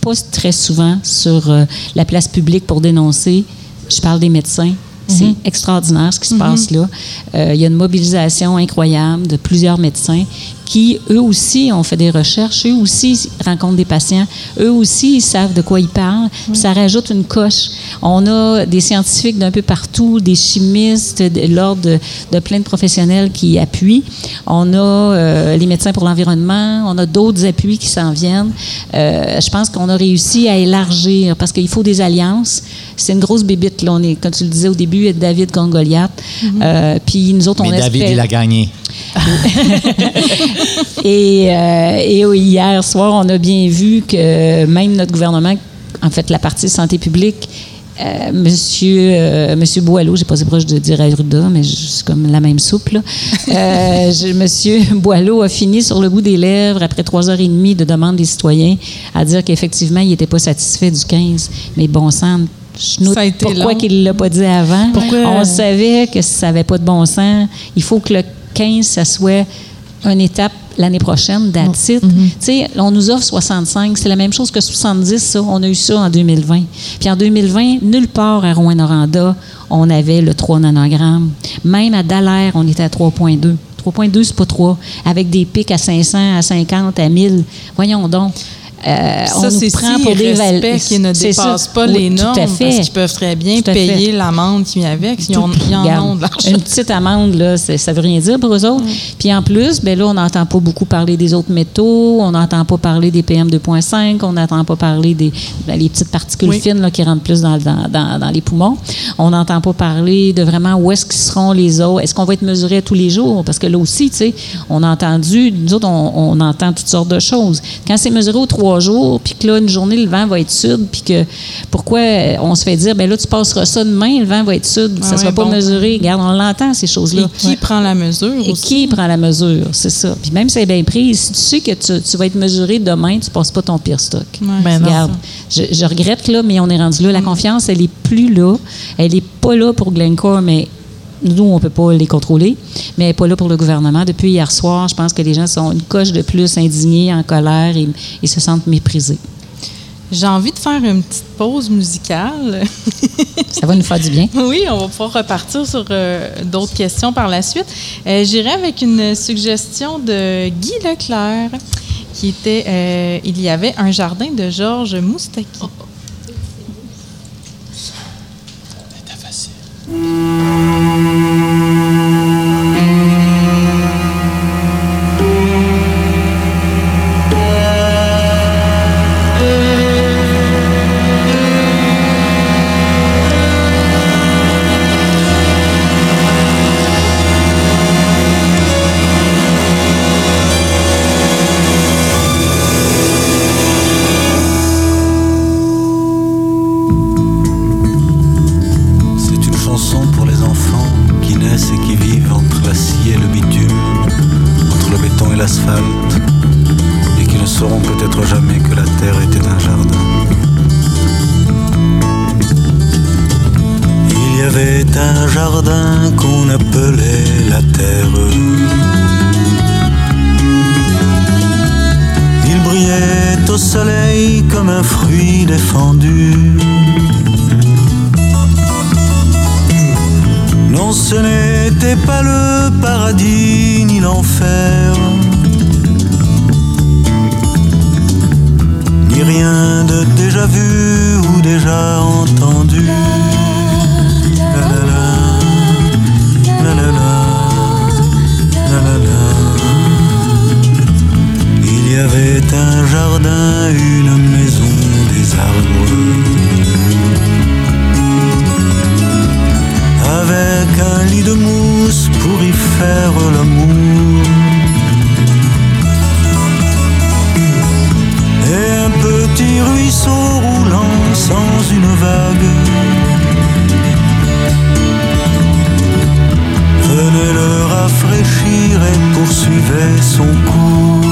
pas très souvent sur euh, la place publique pour dénoncer. Je parle des médecins. C'est extraordinaire ce qui se passe là. Euh, il y a une mobilisation incroyable de plusieurs médecins qui, eux aussi, ont fait des recherches, eux aussi rencontrent des patients, eux aussi, ils savent de quoi ils parlent. Puis Ça rajoute une coche. On a des scientifiques d'un peu partout, des chimistes, de l'ordre de, de plein de professionnels qui appuient. On a euh, les médecins pour l'environnement, on a d'autres appuis qui s'en viennent. Euh, je pense qu'on a réussi à élargir parce qu'il faut des alliances. C'est une grosse bébite. Là. On est, comme tu le disais au début, David contre Goliath. Euh, puis nous autres, on Mais David, espère- il a gagné. et, euh, et oui, hier soir, on a bien vu que même notre gouvernement, en fait, la partie santé publique, euh, monsieur, euh, monsieur Boileau, j'ai pas assez proche de dire Arruda, mais c'est comme la même soupe. Là. Euh, je- monsieur Boileau a fini sur le bout des lèvres, après trois heures et demie de demande des citoyens, à dire qu'effectivement, il n'était pas satisfait du 15. Mais bon sang, chenoute, pourquoi qu'il ne l'a pas dit avant? Pourquoi- On savait que ça n'avait pas de bon sens. Il faut que le 15, ça soit une étape l'année prochaine, d'attitude. Mm-hmm. Tu sais, on nous offre 65, c'est la même chose que 70, ça. On a eu ça en 2020. Puis en 2020, nulle part à Rouen-Noranda, on avait le 3 nanogrammes. Même à Dallaire, on était à 3,2. 3,2, c'est pas 3. Avec des pics à 500, à 50, à 1000. Voyons donc. Euh, on Ça, nous c'est prend si pour des val- respect qui ne dépassent pas Oui, les normes parce qu'ils peuvent très bien payer l'amende qui vient avec. Ils, ont, Tout- ils en regarde, ont de l'argent. Une petite amende, là, ça veut rien dire pour eux autres. Puis en plus, ben là, on n'entend pas beaucoup parler des autres métaux, on n'entend pas parler des PM 2.5, on n'entend pas parler des ben, les petites particules Oui. fines là, qui rentrent plus dans, dans, dans, dans les poumons. On n'entend pas parler de vraiment où est-ce qu'ils seront les autres. Est-ce qu'on va être mesuré tous les jours? Parce que là aussi, tu sais, on a entendu, nous autres, on, on entend toutes sortes de choses. Quand c'est mesuré aux trois jours, puis que là, une journée, le vent va être sud, puis que pourquoi on se fait dire, ben là, tu passeras ça demain, le vent va être sud, ça Ah ne sera ouais, pas bon. mesuré. Regarde, on l'entend, ces choses-là. Et qui prend la mesure Et aussi? qui prend la mesure? C'est ça. Puis même si c'est bien pris, si tu sais que tu, tu vas être mesuré demain, tu ne passes pas ton pire stock. Ouais. Ben non. Regarde, je, je regrette, là, mais on est rendu Mm. là. La confiance, elle est plus là. Elle n'est pas là pour Glencore, mais nous, on ne peut pas les contrôler. Mais elle n'est pas là pour le gouvernement. Depuis hier soir, je pense que les gens sont une coche de plus indignés, en colère et, et se sentent méprisés. J'ai envie de faire une petite pause musicale. Ça va nous faire du bien. Oui, on va pouvoir repartir sur euh, d'autres questions par la suite. Euh, J'irai avec une suggestion de Guy Leclerc, qui était euh, Il y avait un jardin de Georges Moustaki. C'était facile. Poursuivait son cours.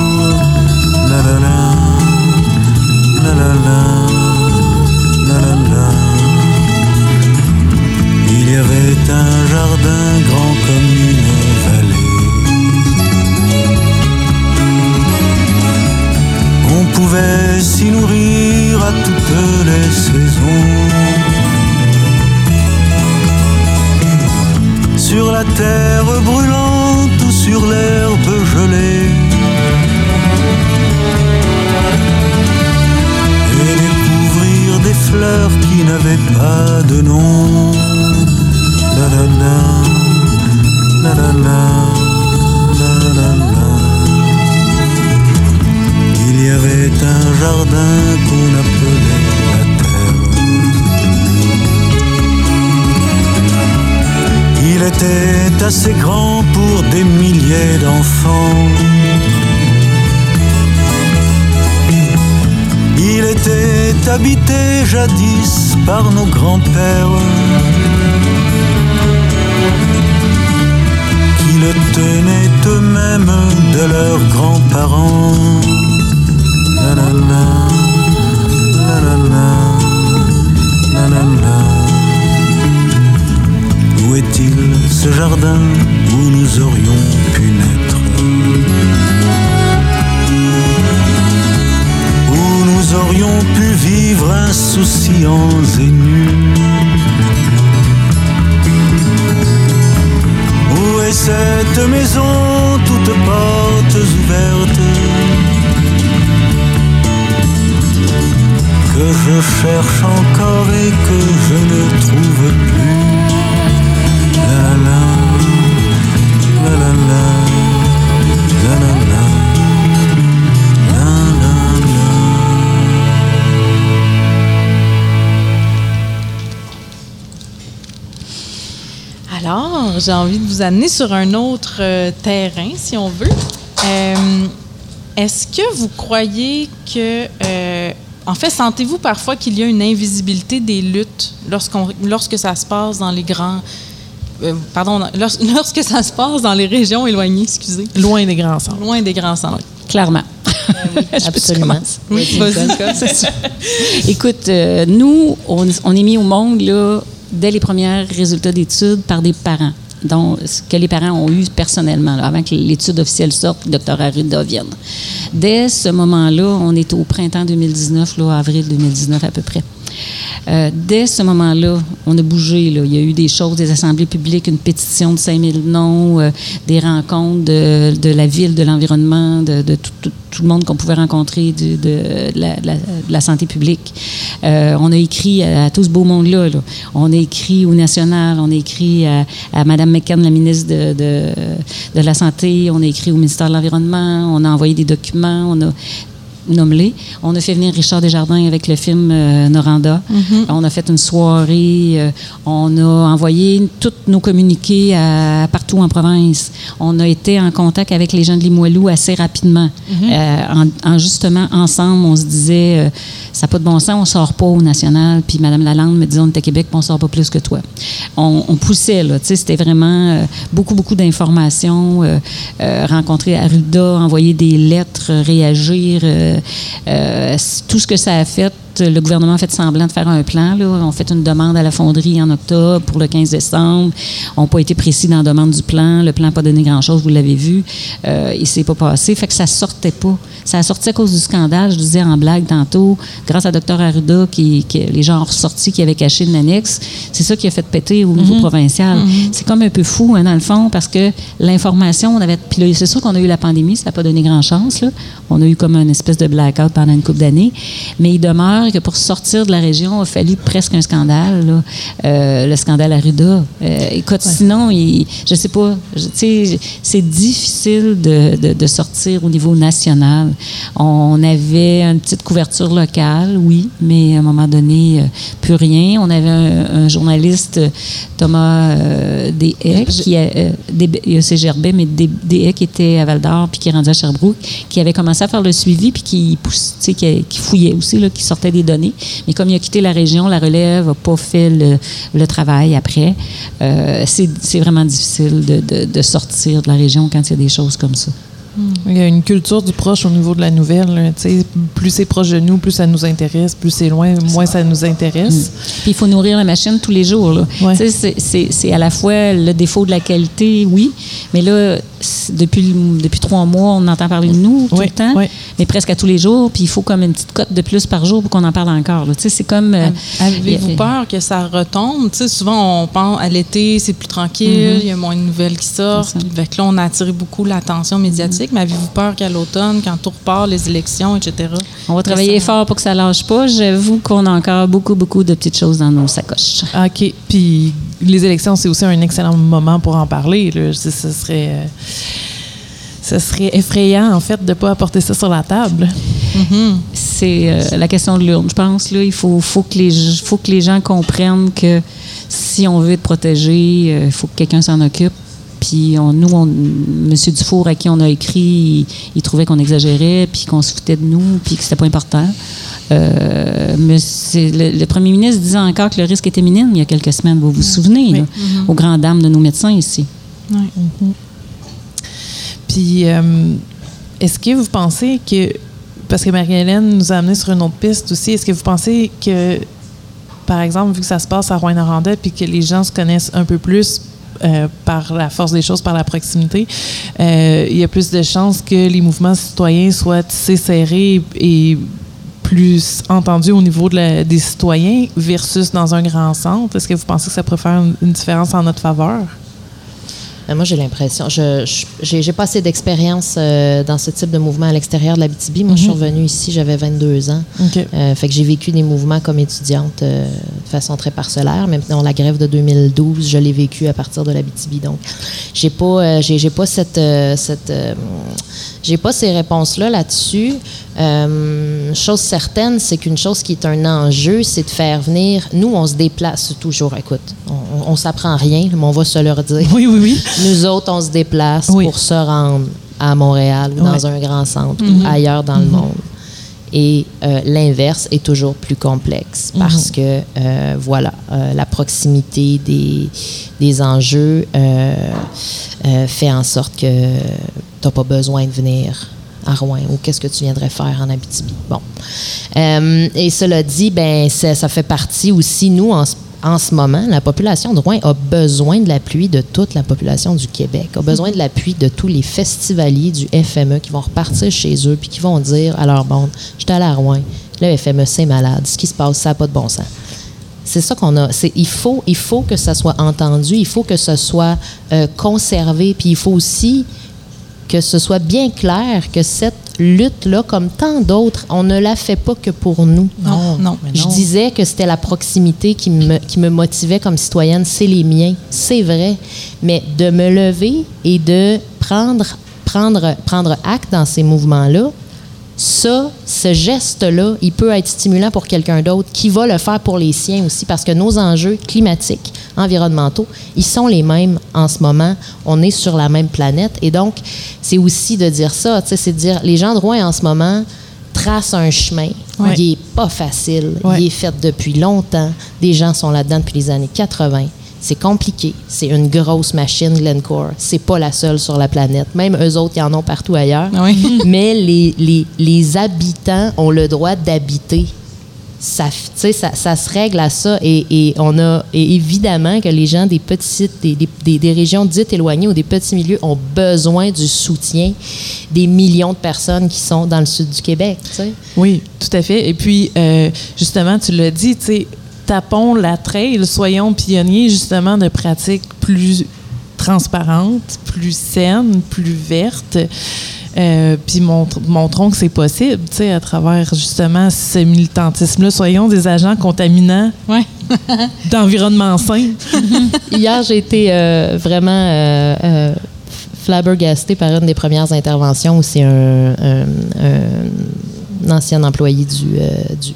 Par nos grands-pères cette maison toutes portes ouvertes Que je cherche encore et que je ne trouve plus Alors, j'ai envie de vous amener sur un autre euh, terrain, si on veut. Euh, Est-ce que vous croyez que... euh, en fait, sentez-vous parfois qu'il y a une invisibilité des luttes lorsqu'on, lorsque ça se passe dans les grands... euh, pardon, lors- lorsque ça se passe dans les régions éloignées, excusez, Loin des grands centres. loin des grands centres. Clairement. Absolument. Oui. Écoute, euh, nous, on, on est mis au monde là, dès les premiers résultats d'études par des parents. Donc, ce que les parents ont eu personnellement, avant que l'étude officielle sorte, le Dr. Arruda vienne. Dès ce moment-là, on est au printemps 2019, là, avril 2019 à peu près. Euh, dès ce moment-là, on a bougé. Il y a eu des choses, des assemblées publiques, une pétition de 5000 noms, euh, des rencontres de, la ville, de l'environnement, de, tout, le monde qu'on pouvait rencontrer de, la, santé publique. Euh, on a écrit à, à tout ce beau monde-là. là. On a écrit au national, on a écrit à, à Mme McCann, la ministre de la Santé, on a écrit au ministère de l'Environnement, on a envoyé des documents, on a On a fait venir Richard Desjardins avec le film euh, Noranda. On a fait une soirée. euh, on a envoyé tous nos communiqués à, partout en province. On a été en contact avec les gens de Limoilou assez rapidement. Euh, en, en justement, ensemble, on se disait, ça n'a pas de bon sens, on sort pas au national. Puis Mme Lalande me disait, on est à Québec, on sort pas plus que toi. On, on poussait, là. Tu sais, c'était vraiment beaucoup, beaucoup d'informations. rencontrer Arruda, envoyer des lettres, réagir. euh, euh, tout ce que ça a fait le gouvernement a fait semblant de faire un plan. Là. On fait une demande à la fonderie en octobre pour le 15 décembre. On n'a pas été précis dans la demande du plan. Le plan n'a pas donné grand-chose, vous l'avez vu. Euh, il ne s'est pas passé. Fait que ça sortait pas. Ça a sorti à cause du scandale, je disais en blague tantôt, grâce à Dr Arruda, qui, qui les gens ont ressorti qui avait caché une annexe. C'est ça qui a fait péter au niveau provincial. C'est comme un peu fou, hein, dans le fond, parce que l'information, on avait. Puis c'est sûr qu'on a eu la pandémie, ça n'a pas donné grand-chance. On a eu comme une espèce de blackout pendant une couple d'années. Mais il demeure que pour sortir de la région, il a fallu presque un scandale, là. Euh, le scandale Arruda. Euh, écoute, sinon, il, je sais pas, je- tu sais, c'est difficile de, de- de sortir au niveau national. On avait une petite couverture locale, oui, mais à un moment donné, euh, plus rien. On avait un, un journaliste, Thomas euh, Deshaies, qui a, euh, mais Deshaies qui était à Val d'Or puis qui est rendu à Sherbrooke, qui avait commencé à faire le suivi puis qui, qui, qui fouillait aussi, là, qui sortait des données. Mais comme il a quitté la région, la relève n'a pas fait le, le travail après. Euh, c'est vraiment difficile de, de- de sortir de la région quand il y a des choses comme ça. Il y a une culture du proche au niveau de la nouvelle. là, plus c'est proche de nous, plus ça nous intéresse. Plus c'est loin, moins ça nous intéresse. Puis il faut nourrir la machine tous les jours. Ouais. C'est- à la fois le défaut de la qualité, oui, mais là, depuis, depuis trois mois, on entend parler de nous tout Ouais, le temps, ouais. Mais presque à tous les jours. Puis il faut comme une petite cote de plus par jour pour qu'on en parle encore. Tu sais, C'est comme. euh, Avez-vous peur que ça retombe? Tu sais, souvent, on pense à l'été, c'est plus tranquille, il y a moins de nouvelles qui sortent. Fait que là, on a attiré beaucoup l'attention médiatique. Mais avez-vous peur qu'à l'automne, quand tout repart, les élections, etc., On va travailler fort pour que ça lâche pas. J'avoue qu'on a encore beaucoup, beaucoup de petites choses dans nos sacoches. OK. Puis les élections, c'est aussi un excellent moment pour en parler. Là. Je dis, Ce serait, euh, ce serait effrayant, en fait, de ne pas apporter ça sur la table. C'est euh, la question de l'urne, je pense. Là, il faut, faut, que les, faut que les gens comprennent que si on veut être protégé, euh, il faut que quelqu'un s'en occupe. Puis on, nous, on, M. Dufour, à qui on a écrit, il, il trouvait qu'on exagérait, puis qu'on se foutait de nous, puis que c'était pas important. Euh, mais c'est- le, le premier ministre disait encore que le risque était minime il y a quelques semaines, vous vous souvenez, là, aux grandes dames de nos médecins ici. Puis, euh, est-ce que vous pensez que, parce que Marie-Hélène nous a amené sur une autre piste aussi, est-ce que vous pensez que, par exemple, vu que ça se passe à Rouen-Noranda, puis que les gens se connaissent un peu plus euh, par la force des choses, par la proximité, euh, il y a plus de chances que les mouvements citoyens soient tissés serrés et plus entendus au niveau des citoyens versus dans un grand centre? Est-ce que vous pensez que ça pourrait faire une différence en notre faveur? Euh, Moi, j'ai l'impression, je j'ai pas assez d'expérience euh, dans ce type de mouvement à l'extérieur de la BTB. Moi, je suis revenue ici, j'avais 22 ans. Euh, fait que j'ai vécu des mouvements comme étudiante euh, de façon très parcellaire. Même dans la grève de 2012, je l'ai vécu à partir de la BTB. Donc, j'ai pas, j'ai, pas cette, cette, j'ai pas ces réponses-là là-dessus. Euh, chose certaine, c'est qu'une chose qui est un enjeu, c'est de faire venir. Nous, on se déplace toujours. Écoute, on, on, s'apprend rien, mais on va se leur dire. Oui, oui, oui. Nous autres, on se déplace Oui. pour se rendre à Montréal, ou dans Ouais. un grand centre, ou ailleurs dans le monde. Et euh, l'inverse est toujours plus complexe parce que, euh, voilà, euh, la proximité des, des enjeux euh, euh, fait en sorte que tu n'as pas besoin de venir à Rouen ou qu'est-ce que tu viendrais faire en Abitibi. Bon. Euh, et cela dit, ben, ça, ça fait partie aussi, nous, en, en ce moment, la population de Rouen a besoin de l'appui de toute la population du Québec, a besoin de l'appui de tous les festivaliers du FME qui vont repartir chez eux puis qui vont dire à leur bande J'étais à Rouen, le FME, c'est malade, ce qui se passe, ça n'a pas de bon sens. C'est ça qu'on a. Il, faut, il faut que ça soit entendu, il faut que ce soit euh, conservé, puis il faut aussi que ce soit bien clair que cette lutte-là, comme tant d'autres, on ne la fait pas que pour nous. Non, non. mais Je non. disais que c'était la proximité qui me, qui me motivait comme citoyenne. C'est les miens, c'est vrai. Mais de me lever et de prendre, prendre, prendre acte dans ces mouvements-là, ça, ce geste-là, il peut être stimulant pour quelqu'un d'autre qui va le faire pour les siens aussi, parce que nos enjeux climatiques, environnementaux, ils sont les mêmes en ce moment. On est sur la même planète. Et donc, c'est aussi de dire ça, c'est de dire, les gens de Rouen en ce moment tracent un chemin. Ouais. Il n'est pas facile. Ouais. Il est fait depuis longtemps. Des gens sont là-dedans depuis les années 80. C'est compliqué. C'est une grosse machine, Glencore. C'est pas la seule sur la planète. Même eux autres, ils en ont partout ailleurs. Oui. Mais les, les, les habitants ont le droit d'habiter ça, ça, ça se règle à ça. Et, et on a et évidemment que les gens des petites, des, des, des- régions dites éloignées ou des petits milieux ont besoin du soutien des millions de personnes qui sont dans le sud du Québec. Oui, tout à fait. Et puis, euh, justement, tu l'as dit, tu sais, tapons la trail, soyons pionniers justement de pratiques plus transparentes, plus saines, plus vertes. Euh, puis montrons que c'est possible, tu sais, à travers justement ce militantisme-là. Soyons des agents contaminants Ouais. d'environnement sain. Hier, j'ai été euh, vraiment euh, flabbergastée par une des premières interventions où c'est un, un- un ancien employé du, du,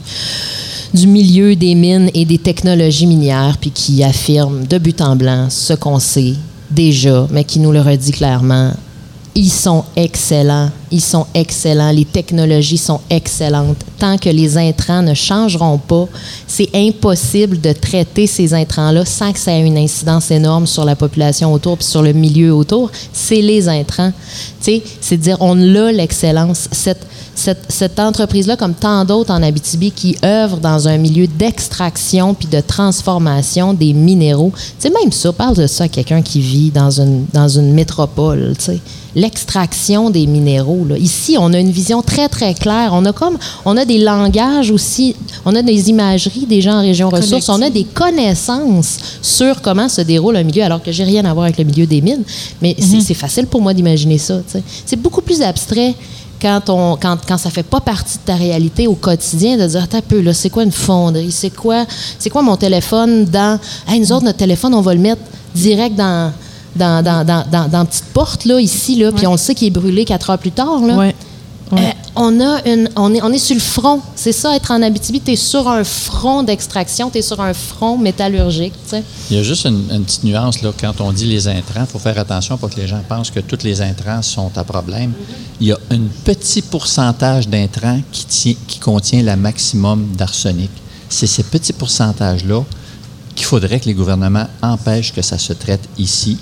du milieu des mines et des technologies minières, puis qui affirme de but en blanc ce qu'on sait déjà, mais qui nous le redit clairement. Ils sont excellents. Ils sont excellents. Les technologies sont excellentes. Tant que les intrants ne changeront pas, c'est impossible de traiter ces intrants-là sans que ça ait une incidence énorme sur la population autour puis sur le milieu autour. C'est les intrants. C'est dire on a l'excellence. Cette, cette, cette entreprise-là, comme tant d'autres en Abitibi, qui œuvrent dans un milieu d'extraction puis de transformation des minéraux. Tu sais, même ça, parle de ça à quelqu'un qui vit dans une, dans une métropole, tu sais. L'extraction des minéraux. là. Ici, on a une vision très, très claire. On a comme, on a des langages aussi, on a des imageries des gens en région ressources, on a des connaissances sur comment se déroule un milieu, alors que j'ai rien à voir avec le milieu des mines. Mais c'est- c'est facile pour moi d'imaginer ça. C'est beaucoup plus abstrait quand, on, quand, quand ça fait pas partie de ta réalité au quotidien, de dire, un peu, là, c'est quoi une fonderie? C'est quoi, c'est quoi mon téléphone dans. Hey, nous autres, notre téléphone, on va le mettre direct dans. Dans, dans, dans, dans, dans la petite porte, là, ici, là, puis on le sait qu'il est brûlé quatre heures plus tard. Là. Ouais. Euh, on, a une, on, est, on est sur le front. C'est ça, être en Abitibi. Tu es sur un front d'extraction, tu es sur un front métallurgique. Il y a juste une, une petite nuance, là, quand on dit les intrants, il faut faire attention pour que les gens pensent que tous les intrants sont à problème. Il y a un petit pourcentage d'intrants qui, tient- qui contient le maximum d'arsenic. C'est ces petits pourcentages-là qu'il faudrait que les gouvernements empêchent que ça se traite ici.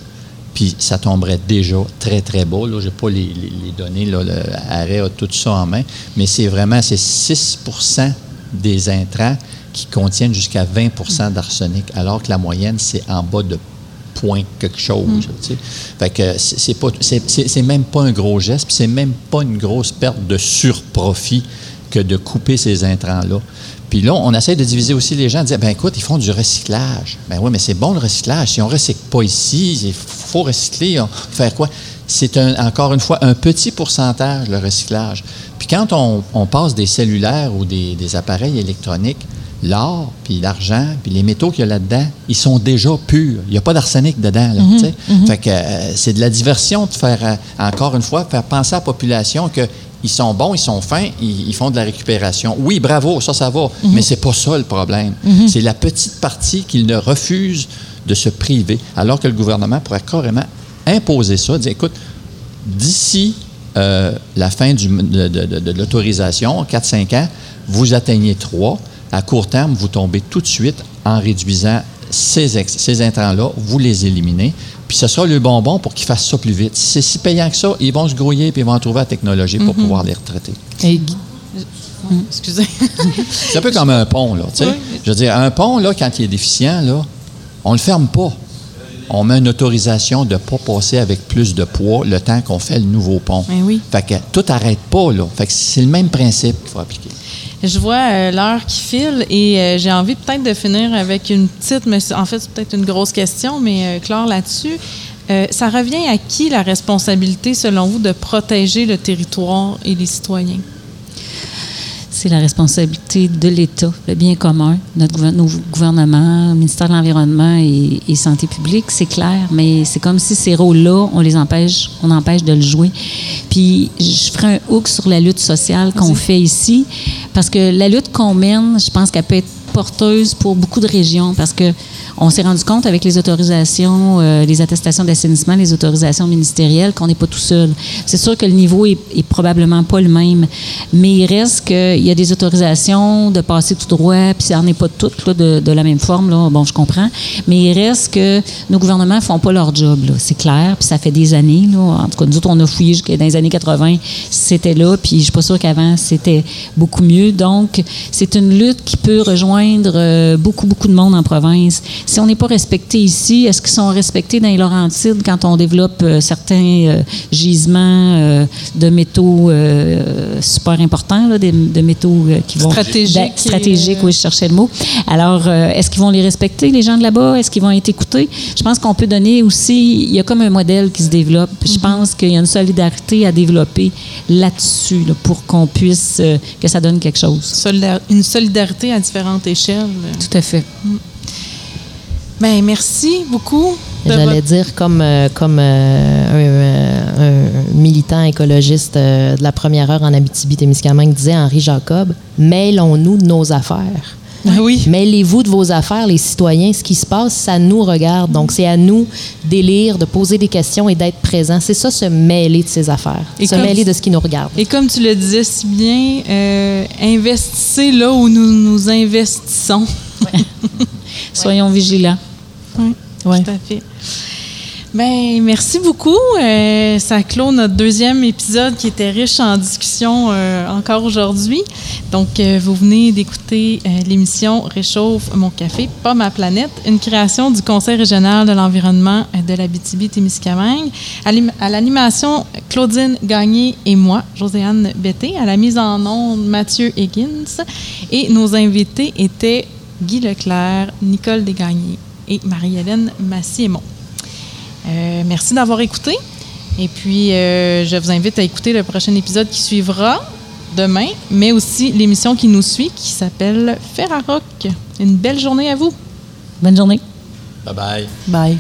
Puis ça tomberait déjà très, très bas. Je n'ai pas les, les- les données. Là, le arrêt a tout ça en main. Mais c'est vraiment c'est 6% des intrants qui contiennent jusqu'à 20% d'arsenic, alors que la moyenne, c'est en bas de point quelque chose. tu sais. Fait que pas c'est même pas un gros geste, puis c'est même pas une grosse perte de surprofit que de couper ces intrants-là. Puis là, on essaie de diviser aussi les gens, de dire, ben écoute, ils font du recyclage. Ben oui, mais c'est bon le recyclage. Si on ne recycle pas ici, il faut recycler. On- faire quoi? C'est encore une fois un petit pourcentage, le recyclage. Puis quand on, passe des cellulaires ou des appareils électroniques, l'or, puis l'argent, puis les métaux qu'il y a là-dedans, ils sont déjà purs. Il n'y a pas d'arsenic dedans. là. Fait que euh, c'est de la diversion de faire, euh, encore une fois, faire penser à la population que ils sont bons, ils sont fins, ils, ils font de la récupération. Oui, bravo, ça, ça va, mais c'est pas ça le problème. C'est la petite partie qu'ils ne refusent de se priver, alors que le gouvernement pourrait carrément imposer ça, dire, écoute, d'ici euh, la fin du- de, de- de- de l'autorisation, 4-5 ans, vous atteignez 3. À court terme, vous tombez tout de suite en réduisant ces, ex- ces intrants-là, vous les éliminez, puis ce sera le bonbon pour qu'ils fassent ça plus vite. Si c'est si payant que ça, ils vont se grouiller puis ils vont en trouver la technologie pour pouvoir les retraiter. Et Guy- Excusez. C'est un peu comme un pont, là. Je veux dire, un pont, là, quand il est déficient, là, on le ferme pas. On met une autorisation de ne pas passer avec plus de poids le temps qu'on fait le nouveau pont. Ben oui. Fait que tout n'arrête pas, là. Fait que c'est le même principe qu'il faut appliquer. Je vois euh, l'heure qui file et euh, j'ai envie peut-être de finir avec une petite, mais en fait, c'est peut-être une grosse question, mais euh, Claire, là-dessus. Ça revient à qui la responsabilité, selon vous, de protéger le territoire et les citoyens? C'est la responsabilité de l'État, le bien commun, notre nos gouvernements, le ministère de l'Environnement et, et Santé publique, c'est clair, mais c'est comme si ces rôles-là, on les empêche, on empêche de le jouer. Puis je ferai un hook sur la lutte sociale qu'on fait ici, parce que la lutte qu'on mène, je pense qu'elle peut être pour beaucoup de régions parce que on s'est rendu compte avec les autorisations, euh, les attestations d'assainissement, les autorisations ministérielles qu'on n'est pas tout seul. C'est sûr que le niveau est, probablement pas le même, mais il reste qu'il y a des autorisations de passer tout droit, puis ça n'en est pas toutes de, la même forme. Bon, je comprends, mais il reste que nos gouvernements font pas leur job. C'est clair, puis ça fait des années. En tout cas, nous autres, on a fouillé jusqu'à dans les années 80, c'était là, puis je suis pas sûre qu'avant c'était beaucoup mieux. Donc, c'est une lutte qui peut rejoindre euh, beaucoup, beaucoup de monde en province si on n'est pas respecté ici, est-ce qu'ils sont respectés dans les Laurentides quand on développe euh, certains euh, gisements de métaux super importants, là, de, de, métaux qui vont... Stratégiques. Stratégiques, oui, je cherchais le mot. Alors, est-ce qu'ils vont les respecter, les gens de là-bas? Est-ce qu'ils vont être écoutés? Je pense qu'on peut donner aussi... Il y a comme un modèle qui se développe. Je pense qu'il y a une solidarité à développer là-dessus là, pour qu'on puisse... que ça donne quelque chose. Solidar une solidarité à différentes Tout à fait. Mm. Bien, merci beaucoup. J'allais votre... dire, comme, euh, comme euh, un, un, militant écologiste euh, de la première heure en Abitibi-Témiscamingue disait Henri Jacob, mêlons-nous de nos affaires. Oui. Mêlez-vous de vos affaires, les citoyens. Ce qui se passe, ça nous regarde. Donc, c'est à nous d'élire, de poser des questions et d'être présents. C'est ça, se mêler de ses affaires. Et se mêler de ce qui nous regarde. Et comme tu le disais si bien, euh, investissez là où nous nous investissons. Ouais. Soyons ouais. vigilants. Oui, ouais. tout à fait. Ben, merci beaucoup. Euh, ça clôt notre deuxième épisode qui était riche en discussions euh, encore aujourd'hui. Donc, euh, vous venez d'écouter l'émission Réchauffe mon café, pas ma planète, une création du Conseil régional de l'environnement de la BTB-Témiscamingue. À l'animation, Claudine Gagné et moi, Joséanne Betté. À la mise en onde, Mathieu Higgins. Et nos invités étaient Guy Leclerc, Nicole Desgagnés et Marie-Hélène Massiémont. Euh, merci d'avoir écouté. Et puis, euh, je vous invite à écouter le prochain épisode qui suivra demain, mais aussi l'émission qui nous suit qui s'appelle Ferrarock. Une belle journée à vous. Bonne journée. Bye bye. Bye.